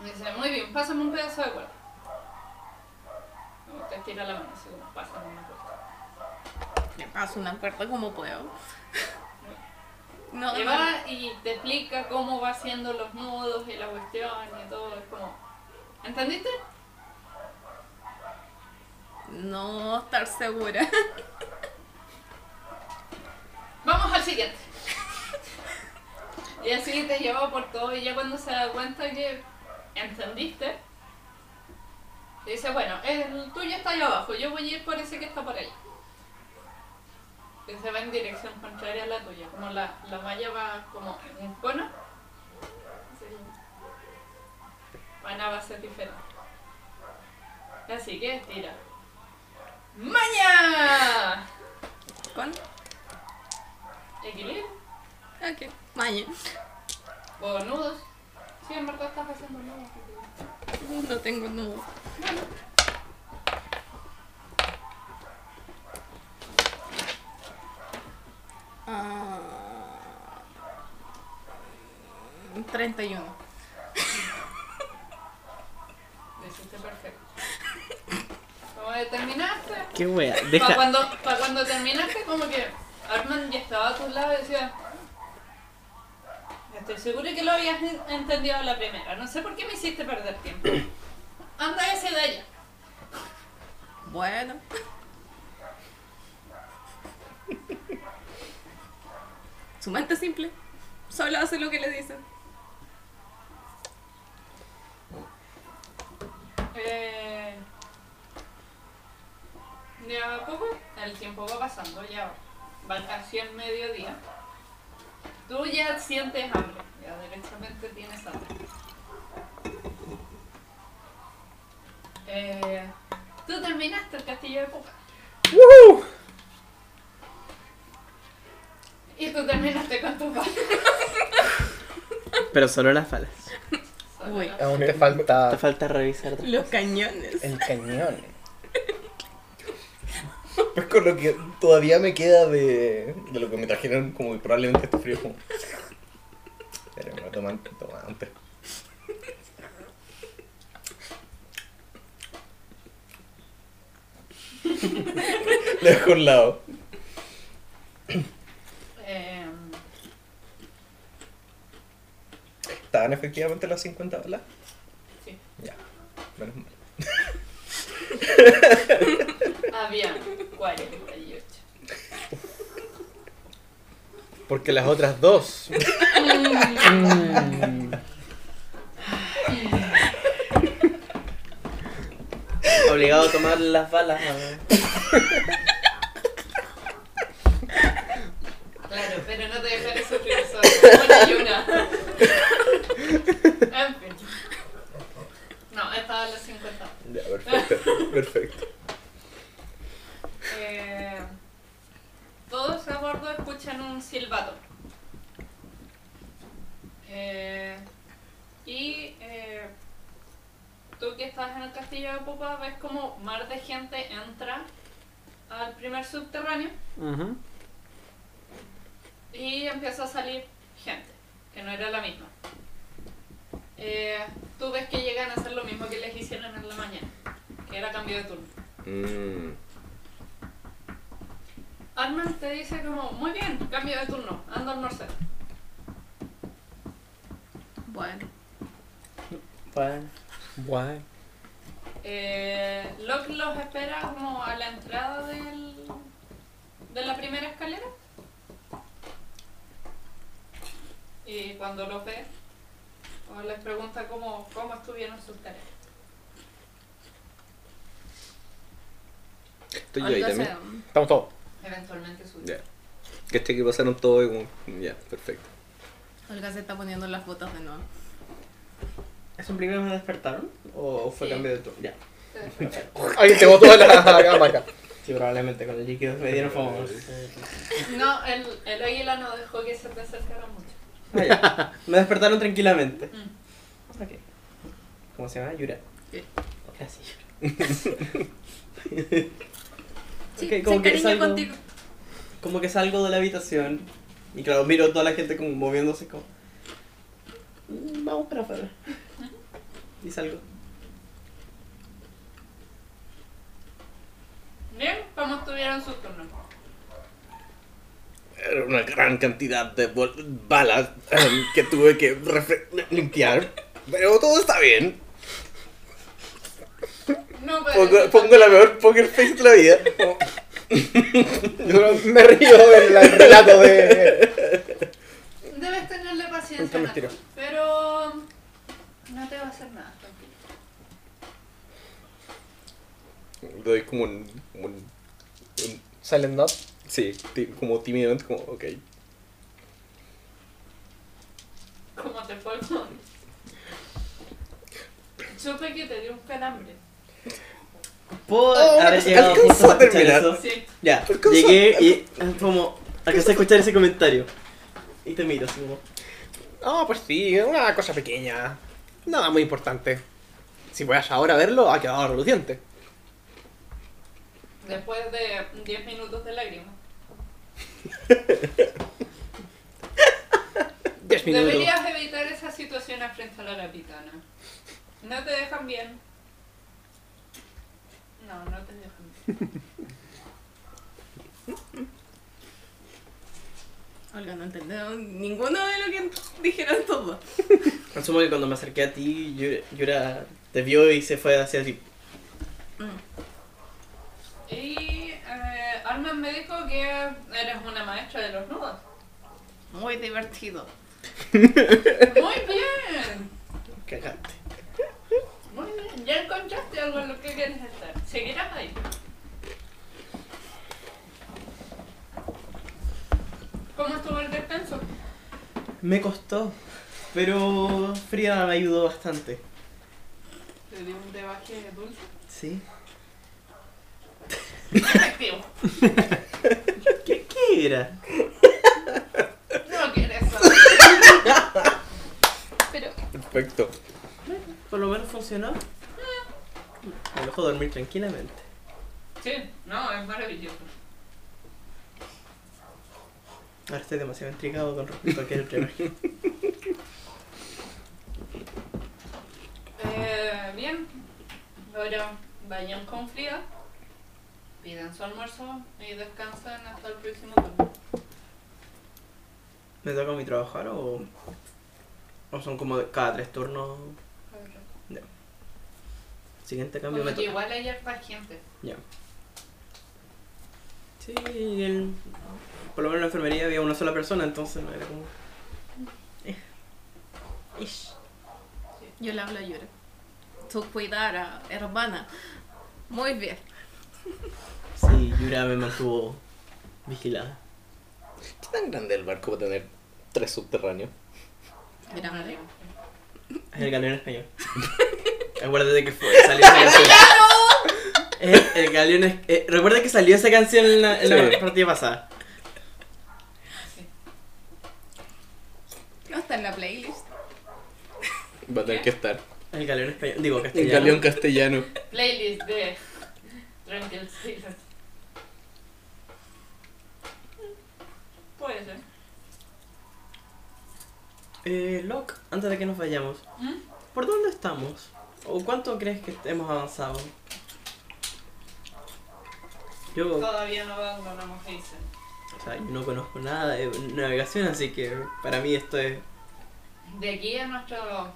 Y dice, muy bien, pásame un pedazo de cuerda. Como te estira la mano, así como pásame una cuerda. Le paso una cuerda como puedo. No, Y no, va y te explica cómo va haciendo los nudos y la cuestión y todo. Es como. ¿Entendiste? no estar segura. Vamos al siguiente. Y así te lleva por todo y ya cuando se da cuenta que entendiste, te dice, bueno, el tuyo está ahí abajo, yo voy a ir por ese que está por ahí. Y se va en dirección contraria a la tuya, como la, la malla va como en un cono, Ana va a ser diferente. Así que tira. ¡Maña! ¿Con? Equilibrio. Ok. Maña. O nudos. Sí, en verdad estás haciendo nudos. No tengo nudo. Ah, 31. Lo hiciste perfecto. Que terminaste. Qué wea. Para Deja. cuando, pa' cuando terminaste, como que Arman ya estaba a tu lado y decía. Estoy seguro que lo habías en- entendido a la primera. No sé por qué me hiciste perder tiempo. Anda ese de allá. Bueno. Su mente simple. Solo hace lo que le dicen. Eh, de a poco el tiempo va pasando, ya va casi el mediodía. Tú ya sientes hambre, ya derechamente tienes hambre. Eh, tú terminaste el castillo de Pupa. Y tú terminaste con tu padre. Pero solo las balas. Uy. Aún te falta Te falta revisar Los cosas. cañones. el cañón. Pues con lo que todavía me queda de, de lo que me trajeron, como que probablemente esté frío. Como... Pero me voy a tomar, tomar antes. Lo dejo un lado. Eh, ¿Estaban efectivamente las 50 balas? sí, Ya, menos mal. había 48. Porque las otras dos. Obligado a tomar las balas. ¿no? Claro, pero no te dejaré sufrir solo. Una y una. En fin. No, estaba en los 50. Ya, perfecto. Perfecto. Eh, todos a bordo escuchan un silbato. Eh, y eh, tú que estás en el castillo de Pupa ves como mar de gente entra al primer subterráneo y empieza a salir gente, que no era la misma. Eh, tú ves que llegan a hacer lo mismo que les hicieron en la mañana, que era cambio de turno. Mm. Arman te dice como, muy bien, cambio de turno, ando a almorzar. Bueno. Bueno. Guay. Eh, Locke los espera como a la entrada del, de la primera escalera. Y cuando los ve, o les pregunta cómo, cómo estuvieron sus tareas. Estoy yo ahí también. Estamos todos. Eventualmente su Ya. Que este que pasaron todo y como. Ya, perfecto. Olga se está poniendo las botas de nuevo. ¿Eso implica que me despertaron? ¿O fue Sí. cambio de turno? Ya. Alguien te botó la cámara. Sí, probablemente con el líquido me dieron famoso. No, el, el águila no dejó que se te acercara mucho. Ah, ya. Me despertaron tranquilamente. Mm. Ok. ¿Cómo se llama? Yura. Sí. Gracias, Yura. Sí, como se que salgo- contigo. Como que salgo de la habitación y claro, miro a toda la gente como moviéndose como... "Mm, Vamos para afuera. Y salgo. Bien, ¿cómo estuvieron sus turnos? Era una gran cantidad de balas em, que tuve que limpiar. Pero todo está bien. No, pero Pongo, pongo la mejor poker face de la vida. Yo me río del relato de. Debes tenerle paciencia, pero no te va a hacer nada, tranquilo. Le doy como un. como un- un- Silent Not. sí, como tímidamente, como, ok. ¿Cómo te fue con? Supe que te dio un calambre. Puedo Oh, haber llegado a justo terminar. eso. Sí. Ya, Alcanzó- llegué y ah, como alcancé a escuchar ese comentario. Y te miro así como. No, pues sí, una cosa pequeña. Nada muy importante. Si puedes ahora verlo, ha quedado reluciente. Después de 10 minutos de lágrimas. 10 minutos. Deberías evitar esas situaciones frente a la capitana. No te dejan bien. No, no te bien. Olga, no entendieron ninguno de lo que dijeron todos. Asumo que cuando me acerqué a ti, Yura, Yura te vio y se fue hacia ti. Y eh, Arman me dijo que eres una maestra de los nudos. Muy divertido. Muy bien. Cagaste. Ya encontraste algo en lo que quieres estar. Seguirás ahí. ¿Cómo estuvo el descanso? Me costó, pero Frida me ayudó bastante. Te dio un debaje dulce. Sí. Efectivo. ¿Qué, qué era? No quieres saber. Pero Perfecto. Por lo menos funcionó. Me dejó dormir tranquilamente. sí, no, es maravilloso. Ahora estoy demasiado intrigado con respecto a aquel primer. Eh, bien, ahora vayan con fría, pidan su almuerzo y descansen hasta el próximo turno. ¿Me toca mí trabajar o.? ¿O son como cada tres turnos? Siguiente cambio Como me que toca. igual hay harta gente. Ya. Sí, el- por lo menos en la enfermería había una sola persona, entonces no era como. Eh. Ish. Yo le hablo a Yura. Tu cuidara, hermana. Muy bien. Sí, Yura me mantuvo vigilada. ¿Qué tan grande el barco para tener tres subterráneos? Grande. Es el galeón español. Acuérdate que fue, salió esa canción. Eh, el galeón es, eh, recuerda que salió esa canción en la, en la Sí. partida pasada. No está en la playlist. Va a tener que estar. El galeón español, digo El castellano. galeón castellano. Playlist de Tranquil Season. Puede ser. Eh, Locke, antes de que nos vayamos, ¿Mm? ¿por dónde estamos? ¿O cuánto crees que hemos avanzado? Yo, Todavía no abandonamos Hazen. o sea, yo no conozco nada de navegación, así que para mí esto es... De aquí a nuestra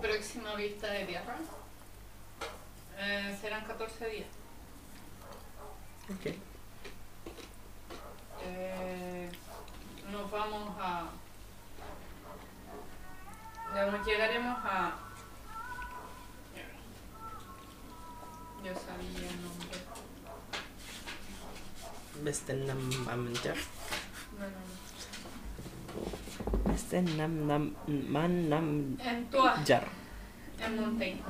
próxima vista de tierra eh, serán 14 días. Ok. Eh, nos vamos a. Digamos, llegaremos a. Yo sabía el nombre. Vestenamamjar. No, no, Vestenamamjar. no. En Tua, en Montaigne.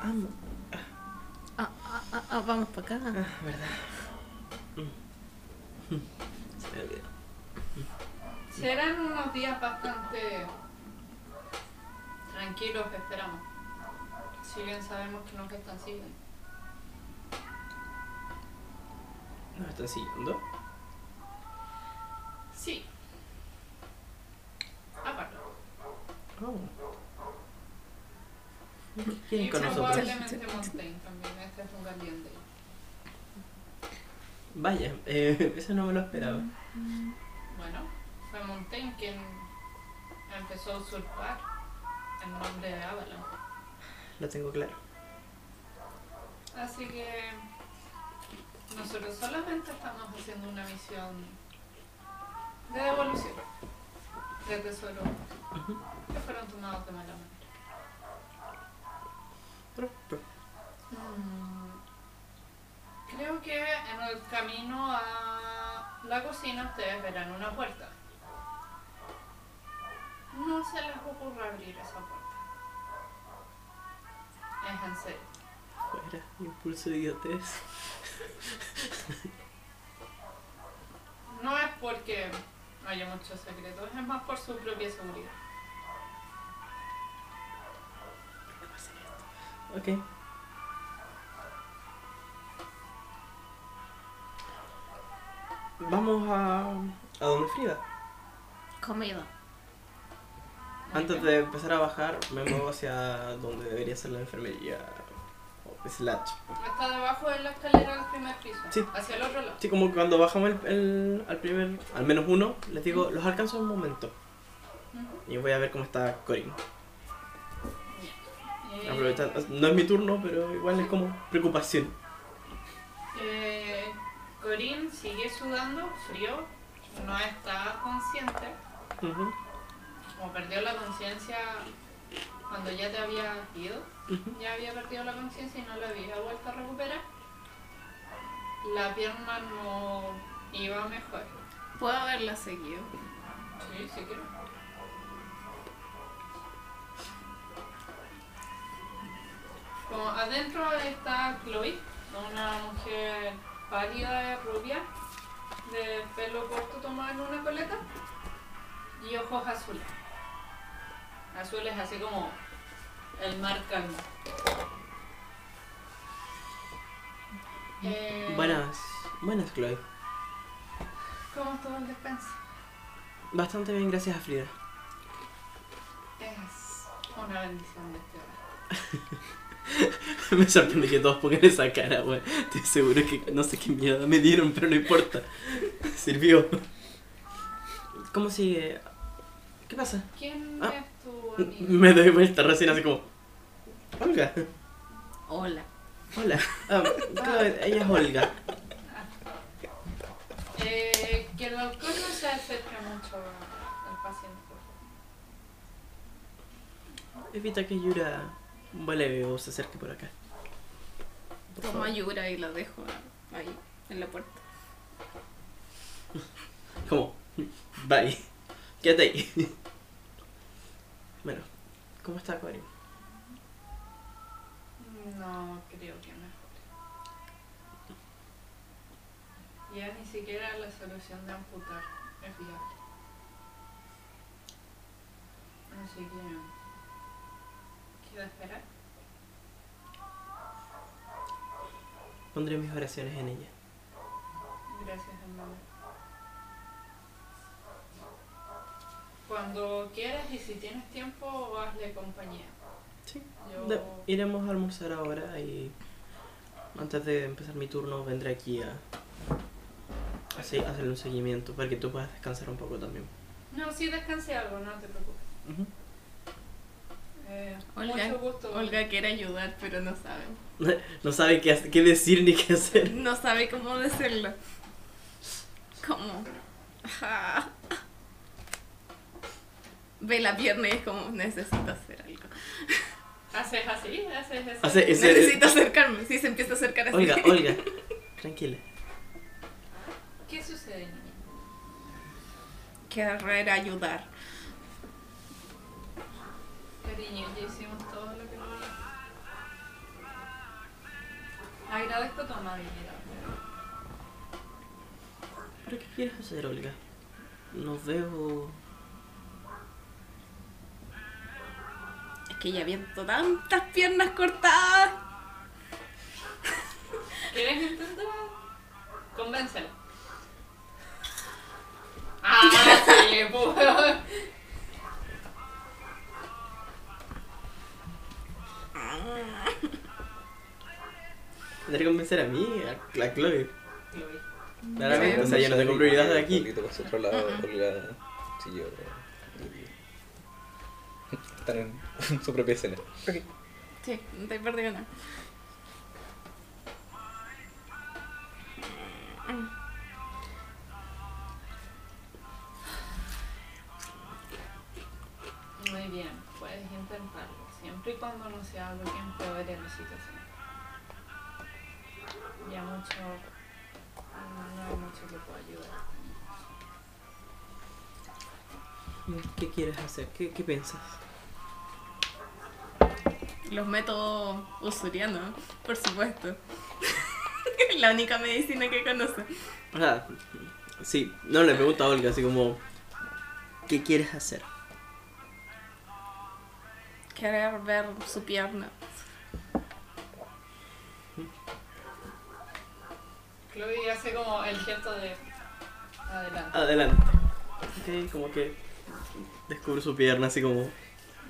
Ah, Ah, ah, ah, ah, vamos para acá. ah, verdad. Mm. Se me olvidó. Serán unos días bastante tranquilos, esperamos. Si bien sabemos que nos están siguiendo. ¿Nos están siguiendo? Sí. Aparte. Oh. ¿Qué quieren Y con nosotros? probablemente Montaigne también. Este es un ellos. Vaya, eh, eso no me lo esperaba. Bueno, fue Montaigne quien empezó a usurpar el nombre de Avalon. Lo tengo claro. Así que nosotros solamente estamos haciendo una misión de devolución de tesoros que fueron tomados de mala manera. Mm, Creo que en el camino a la cocina ustedes verán una puerta. No se les ocurra abrir esa puerta. Es en serio. Fuera, impulso de idiotez. No es porque haya muchos secretos, es más por su propia seguridad. Ok. Vamos a. a donde Frida. Comida. Antes de empezar a bajar, me muevo hacia donde debería ser la enfermería. Slash. Está debajo de la escalera del primer piso. Sí. Hacia el otro lado. Sí, como cuando bajamos el, el- al primer, al menos uno, les digo, los alcanzo en un momento. Y voy a ver cómo está Corin. Eh, Aprovechar- no es mi turno, pero igual es como preocupación. Eh, Corín sigue sudando, frío, no está consciente. Ujú, Como perdió la conciencia cuando ya te había ido. Ya había perdido la conciencia y no la había vuelto a recuperar. La pierna no iba mejor. Puedo haberla seguido. Sí, sí quiero. Como adentro está Chloe, una mujer pálida, rubia, de pelo corto tomado en una coleta y ojos azules. Azules así como el mar calmo. Eh, Buenas, buenas Chloe. ¿Cómo estuvo el descanso? Bastante bien, gracias a Frida. Es una bendición de este me sorprende que todos pongan esa cara, weón. Estoy seguro que no sé qué mierda me dieron, pero no importa. Sirvió. ¿Cómo sigue? ¿Qué pasa? ¿Quién Ah. es? Me doy vuelta recién así como. Olga. Hola. Hola. Ah, Chloe, ella es Olga. Eh, que el alcohol no se acerque mucho al paciente. por favor. Evita que Yura vuele o se acerque por acá. Por Tomo favor. a Yura y la dejo ahí, en la puerta. Como, bye. Quédate ahí. Bueno, ¿cómo está Cory? No creo que mejore. Ya ni siquiera la solución de amputar es viable. Así que... ¿Queda esperar? Pondré mis oraciones en ella. Gracias, hermano. Cuando quieras y si tienes tiempo, hazle compañía. Sí. Yo... De- iremos a almorzar ahora y antes de empezar mi turno vendré aquí a, a hacerle un seguimiento para que tú puedas descansar un poco también. No, sí descansé algo, no te preocupes. Ujú. Eh, Olga, mucho gusto. Olga quiere ayudar, pero no sabe. No sabe qué, hace- qué decir ni qué hacer. No sabe cómo decirlo. ¿Cómo? Ajá. Ve la pierna y es como, necesito hacer algo. ¿Haces así? ¿Haces? Hace ese- Necesito acercarme. Sí, se empieza a acercar así. Olga, Olga, tranquila. ¿Qué sucede, niña? Querer ayudar. Cariño, ya hicimos todo lo que podíamos. Agradezco tu amabilidad. ¿Pero qué quieres hacer, Olga? No veo... que ya viento tantas piernas cortadas. ¿Quieres intentar? Convéncela. Ah, sí, pues. Tendré que convencer a mí, a la Chloe. Chloe. Claramente, o sea, yo no tengo prioridad de aquí. Por otro lado, Mm-mm. Olga siguió. Están en, en su propia escena. Sí, no te perdido nada. Muy bien, puedes intentarlo, siempre y cuando no sea algo que empeore la situación. Ya mucho, no, no hay mucho que pueda ayudar. ¿Qué quieres hacer? ¿Qué, qué piensas? Los métodos usurianos, por supuesto. La única medicina que conoce. O sea, sí, no le pregunto a Olga así como, ¿qué quieres hacer? Querer ver su pierna. Chloe hace como el gesto de adelante. Adelante. Ok, como que descubre su pierna así como,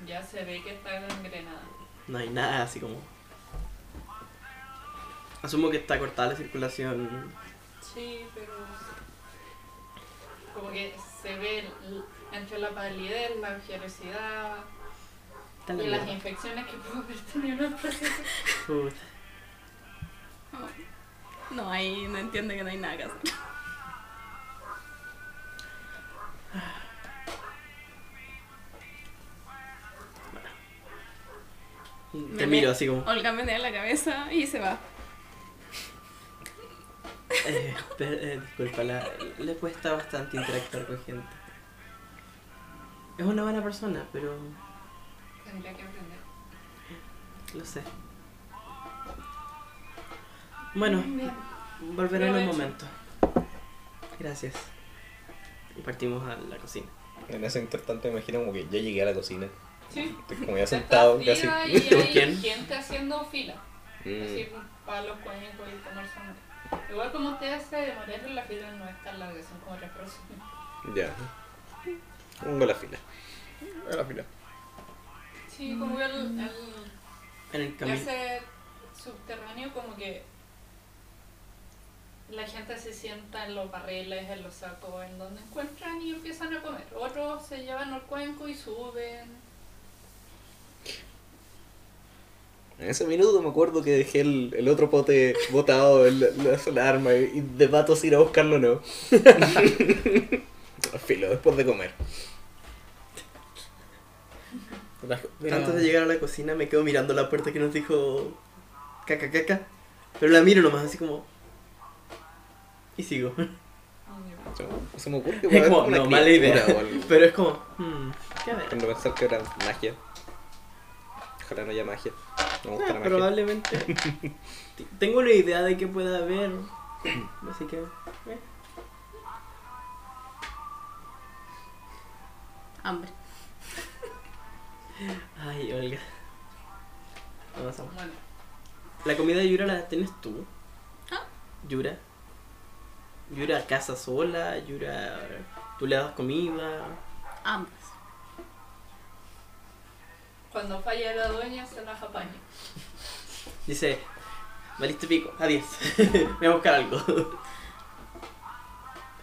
Ya se ve que está gangrenada. No hay nada así como... Asumo que está cortada la circulación. Sí, pero como que se ve entre la palidez, la la y las infecciones que pudo haber tenido. Puta. No, ahí no entiende que no hay nada que hacer. Te miro así como... Olga menea la cabeza y se va. Eh, per- eh, disculpa, la- le cuesta bastante interactuar con gente. Es una buena persona, pero Tendría que aprender. lo sé. Bueno, Bien. volveré en un momento. Gracias. Y partimos a la cocina. En ese intertanto me imagino como que ya llegué a la cocina. Sí. Estoy como ya sentado Está casi. y ¿Con hay quién? gente haciendo fila. Mm, Así para los cuencos y comer sándwich. Igual como ustedes se demoraron, la fila no es tan larga, son como tres personas. ya. Pongo la fila. A la fila. Sí, como que el, el, En el camino. ese subterráneo como que la gente se sienta en los barriles, en los sacos, en donde encuentran y empiezan a comer. Otros se llevan al cuenco y suben. En ese minuto me acuerdo que dejé el, el otro pote botado en la, la- la arma y debato si ir a buscarlo o no. Filo, después de comer. Pero- Antes de llegar a la cocina me quedo mirando la puerta que nos dijo caca caca. Pero la miro nomás así como. Y sigo. Se- Se me ocurre que Es como, una no, mala idea. criatura o algo. Pero es como. Hmm, ¿Qué a ver? Cuando pensar que era magia. Ojalá no haya magia. No me gusta la magia. probablemente. Tengo una idea de que pueda haber. Así que. eh. Hambre. Ay, Olga. Vamos a Bueno, ¿La comida de Yura la tienes tú? Ah. Yura. Yura casa sola, Yura. Tú le das comida. Ambas. Cuando falla la dueña se las apaña. Dice, valiste pico, adiós. Voy a buscar algo.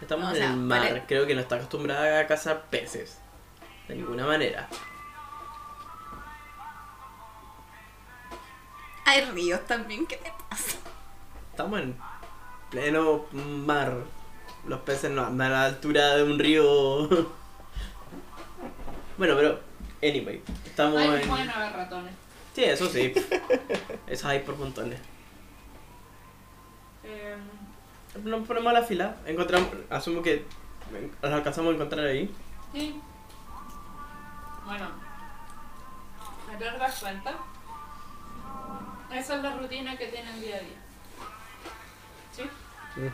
Estamos O en sea, el mar, vale. creo que no está acostumbrada a cazar peces. De ninguna manera. Hay ríos también, ¿qué te pasa? Estamos en pleno mar. Los peces no andan a la altura de un río. bueno, pero, anyway, estamos Ay, en. bueno, ver ratones. Sí, eso sí. Eso hay por montones. Eh, Nos ponemos a la fila, encontramos, asumo que los alcanzamos a encontrar ahí. sí. Bueno, ¿me das cuenta? Esa es la rutina que tienen día a día. ¿Sí?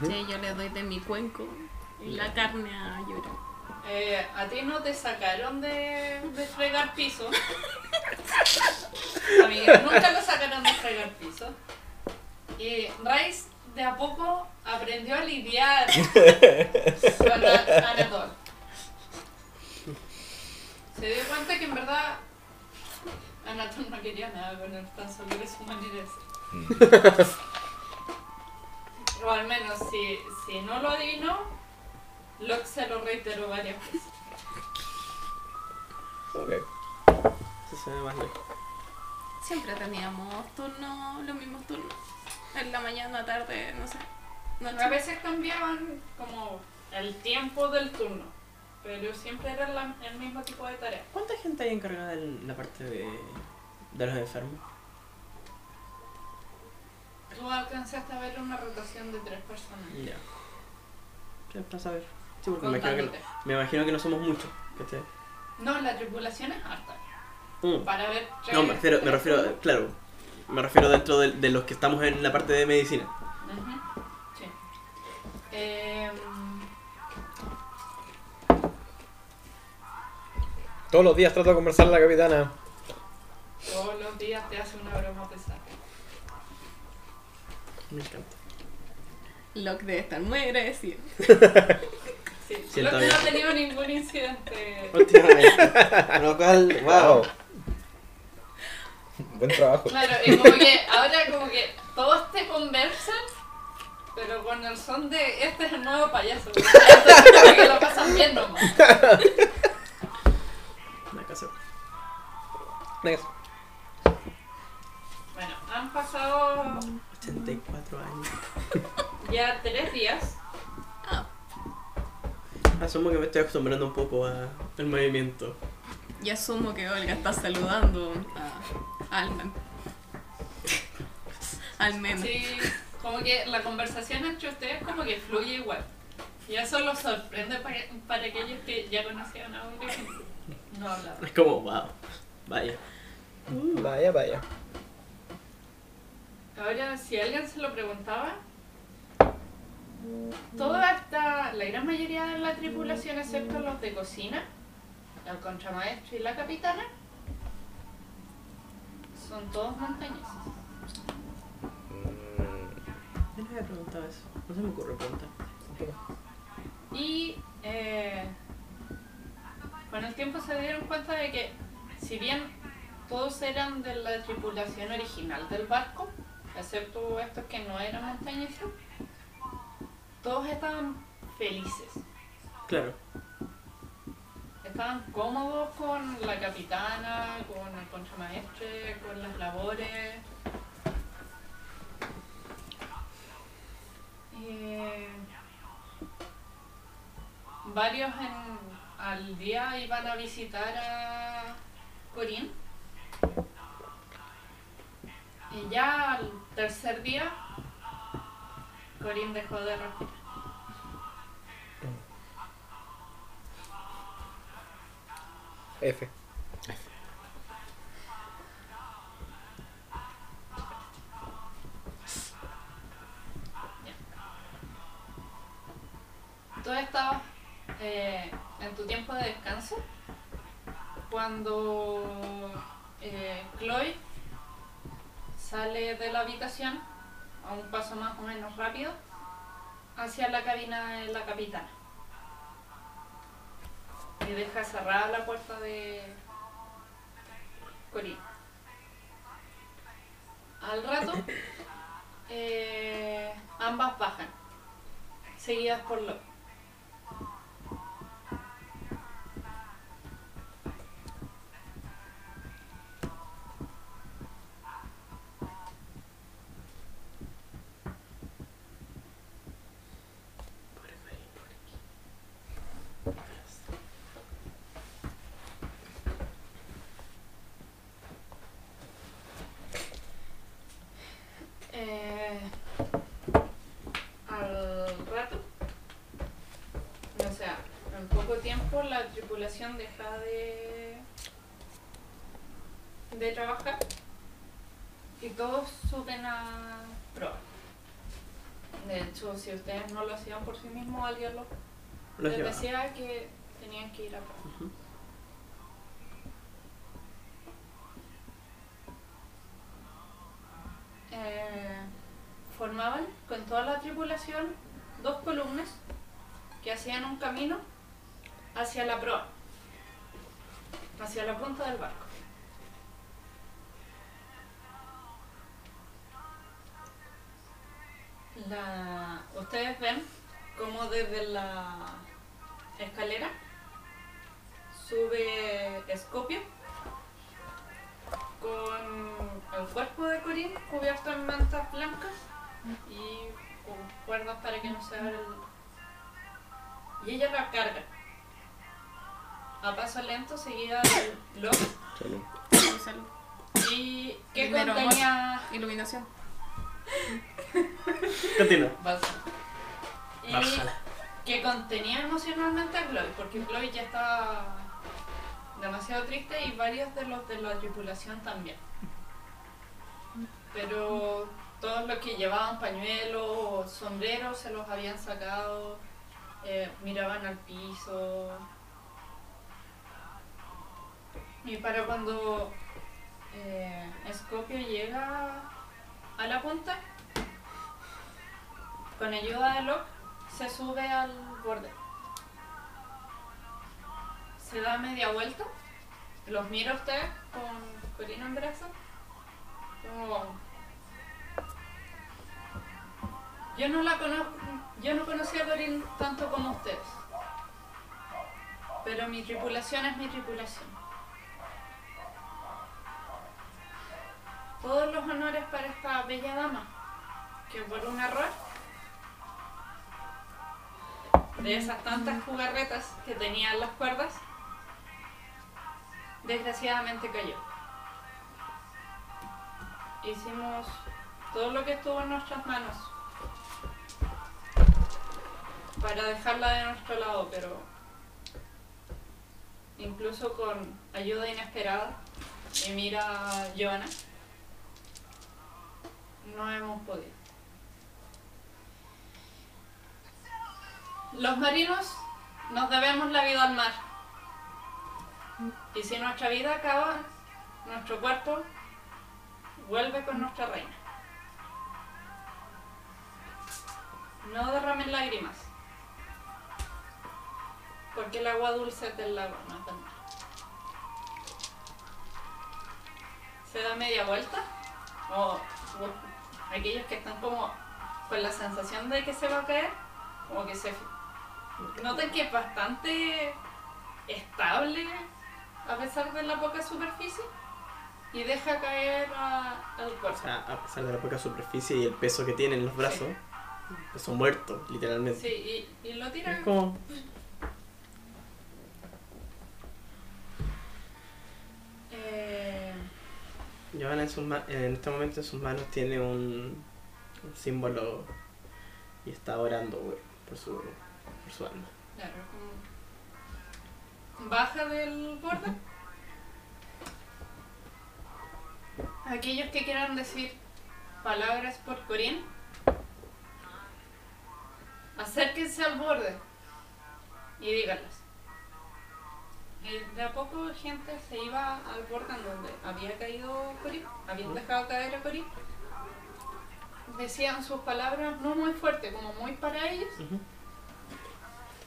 Sí, yo le doy de mi cuenco y la carne a Yura. Eh, a ti no te sacaron de, de fregar piso. Amiga, nunca lo sacaron de fregar piso. Y Rice de a poco aprendió a lidiar con Anatol. Se dio cuenta que en verdad Anatol no quería nada con él, tan solo era su manera de ser. O al menos, si, si no lo adivinó, Locke se lo reiteró varias veces. Ok. Eso se ve más lejos. Siempre teníamos turnos, los mismos turnos. En la mañana, tarde, no sé. Noche. A veces cambiaban como el tiempo del turno, pero siempre era la- el mismo tipo de tarea. ¿Cuánta gente hay encargada en la parte de, de los enfermos? Tú alcanzaste a ver una rotación de tres personas. Ya. Sí, para saber. Sí, porque me imagino, que no, Contándote. me imagino que no somos muchos. ¿cachai? No, la tripulación es harta. Mm. para ver... No, me refiero, me refiero, claro, me refiero dentro de, de los que estamos en la parte de medicina. Ujú, Sí. Em, Todos los días trato de conversar con la capitana. todos los días te hace una broma pesada. Me encanta. Locke debe estar muy agradecido. Sí, Siento lo que no bien. ha tenido ningún incidente. Últimamente. Lo cual, wow. Buen trabajo. Claro, y como que ahora como que todos te conversan, pero con el son de este es el nuevo payaso. Entonces como que lo pasan bien nomás. Hacer. Next. Bueno, han pasado 84 años. ya tres días. Asumo que me estoy acostumbrando un poco a- al movimiento. Y asumo que Olga está saludando a Alman. Al menos. Sí, como que la conversación entre ustedes como que fluye igual. Y eso los sorprende para, para aquellos que ya conocían a Olga y no hablaban. Es como, wow, vaya. Vaya, vaya. Ahora, si alguien se lo preguntaba, toda esta, la gran mayoría de la tripulación, excepto los de cocina, el contramaestro y la capitana, son todos montañeses. Mm, Yo no había preguntado eso. No se me ocurre preguntar. Y eh, con el tiempo se dieron cuenta de que, si bien todos eran de la tripulación original del barco, excepto estos que no eran montañeses, todos estaban felices. Claro. Estaban cómodos con la capitana, con el contramaestre, con las labores. Eh, varios en, al día iban a visitar a Corín. Y ya al tercer día, Corín dejó de respirar. F. Tú estabas eh, en tu tiempo de descanso cuando eh, Chloe sale de la habitación a un paso más o menos rápido hacia la cabina de la capitana y deja cerrada la puerta de Corín. Al rato, eh, ambas bajan, seguidas por Locke. De hecho, si ustedes no lo hacían por sí mismos, alguien lo, Lo les llevaba. decía que tenían que ir a. Ujú. eh, formaban con toda la tripulación dos columnas que hacían un camino hacia la proa, hacia la punta del barco. La, ustedes ven como desde la escalera sube Escopio con el cuerpo de Corín cubierto en mantas blancas y con cuerdas para que no se abra el... Y ella la carga a paso lento seguida del blog salud. Salud, y que Dinero, contenía... Iluminación. Continúa. Y Bájala. que contenía emocionalmente a Chloe, porque Chloe ya estaba demasiado triste y varios de los de la tripulación también. Pero todos los que llevaban pañuelos o sombreros se los habían sacado, eh, miraban al piso. Y para cuando eh, Scopio llega a la punta, con ayuda de Locke, se sube al borde. Se da media vuelta, los mira a ustedes con Corina en brazo. Como... Yo no la conozco, yo no conocí a Corín tanto como ustedes. Pero mi tripulación es mi tripulación. Todos los honores para esta bella dama, que por un error de esas tantas jugarretas que tenía en las cuerdas, desgraciadamente cayó. Hicimos todo lo que estuvo en nuestras manos para dejarla de nuestro lado, pero incluso con ayuda inesperada, y mira Joana, no hemos podido. Los marinos nos debemos la vida al mar. Y si nuestra vida acaba, nuestro cuerpo vuelve con nuestra reina. No derramen lágrimas. Porque el agua dulce es del lago, no es del mar. Se da media vuelta. O aquellos que están como con la sensación de que se va a caer, como que se notan que es bastante estable a pesar de la poca superficie y deja caer a- al O cuerpo. sea, a pesar de la poca superficie y el peso que tienen los brazos, peso muerto, literalmente. Sí, y, y lo tira. Es como. eh, Johanna en, sus ma- en este momento en sus manos tiene un, un símbolo y está orando por, por su, su alma. como baja del borde. Aquellos que quieran decir palabras por Corín, acérquense al borde y díganlas. Y de a poco gente se iba al borde en donde había caído Corín, habían dejado caer a Corín. Decían sus palabras no muy fuerte, como muy para ellos.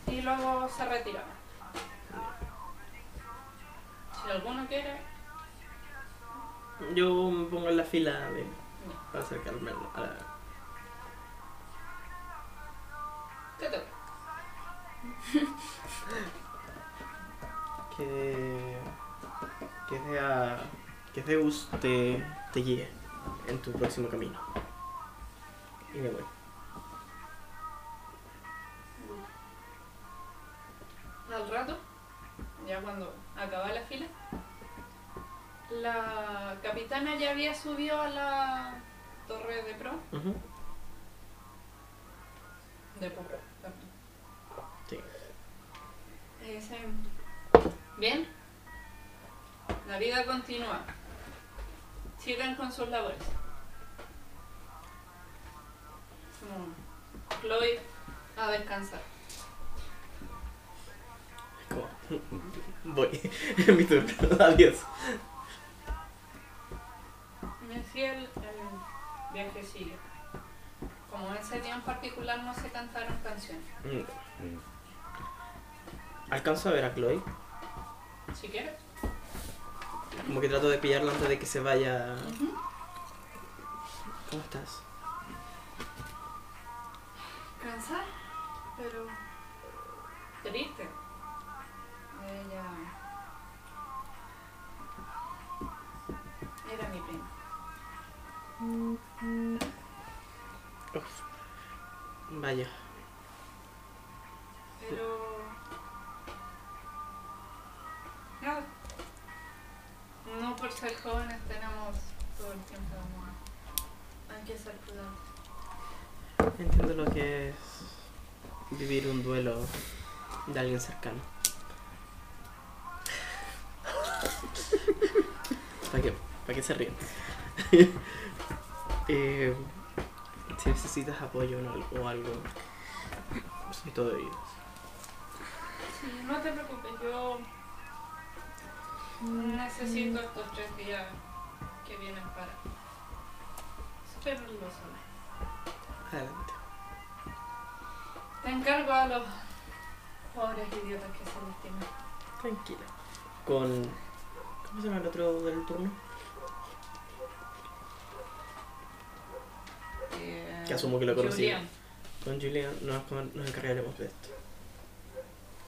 Y luego se retiraban. Si alguno quiere, Yo me pongo en la fila de, para acercarme a la... ¿qué te Que, que, sea, que Zeus te, te guíe en tu próximo camino. Y me voy. Al rato, ya cuando acaba la fila, la capitana ya había subido a la torre de pro. De pro, perdón. Sí. Y dice, bien, la vida continúa. Sigan con sus labores. Chloe a descansar. Voy. Mi turno. Adiós. Me decía el, el viaje sigue. Como ese día en particular no se cantaron canciones. Mm. Alcanzo a ver a Chloe. Si quieres. Como que trato de pillarla antes de que se vaya. ¿Cómo estás? Cansada, pero triste. Ella era mi prima. Uf. Vaya. Pero nada. No por ser jóvenes tenemos todo el tiempo del mundo. Hay que ser prudentes. Entiendo lo que es vivir un duelo de alguien cercano. ¿Para qué? ¿Para qué se ríen? Eh, si necesitas apoyo o algo, soy todo oídos. Sí, no te preocupes, yo necesito estos tres días que vienen para superarlo sola. Adelante. Te encargo a los pobres idiotas que se lastiman. Tranquila. Con. ¿Cómo se llama el otro del turno? Que asumo que lo conocí. Julián. Con Julian nos, nos encargaremos de esto.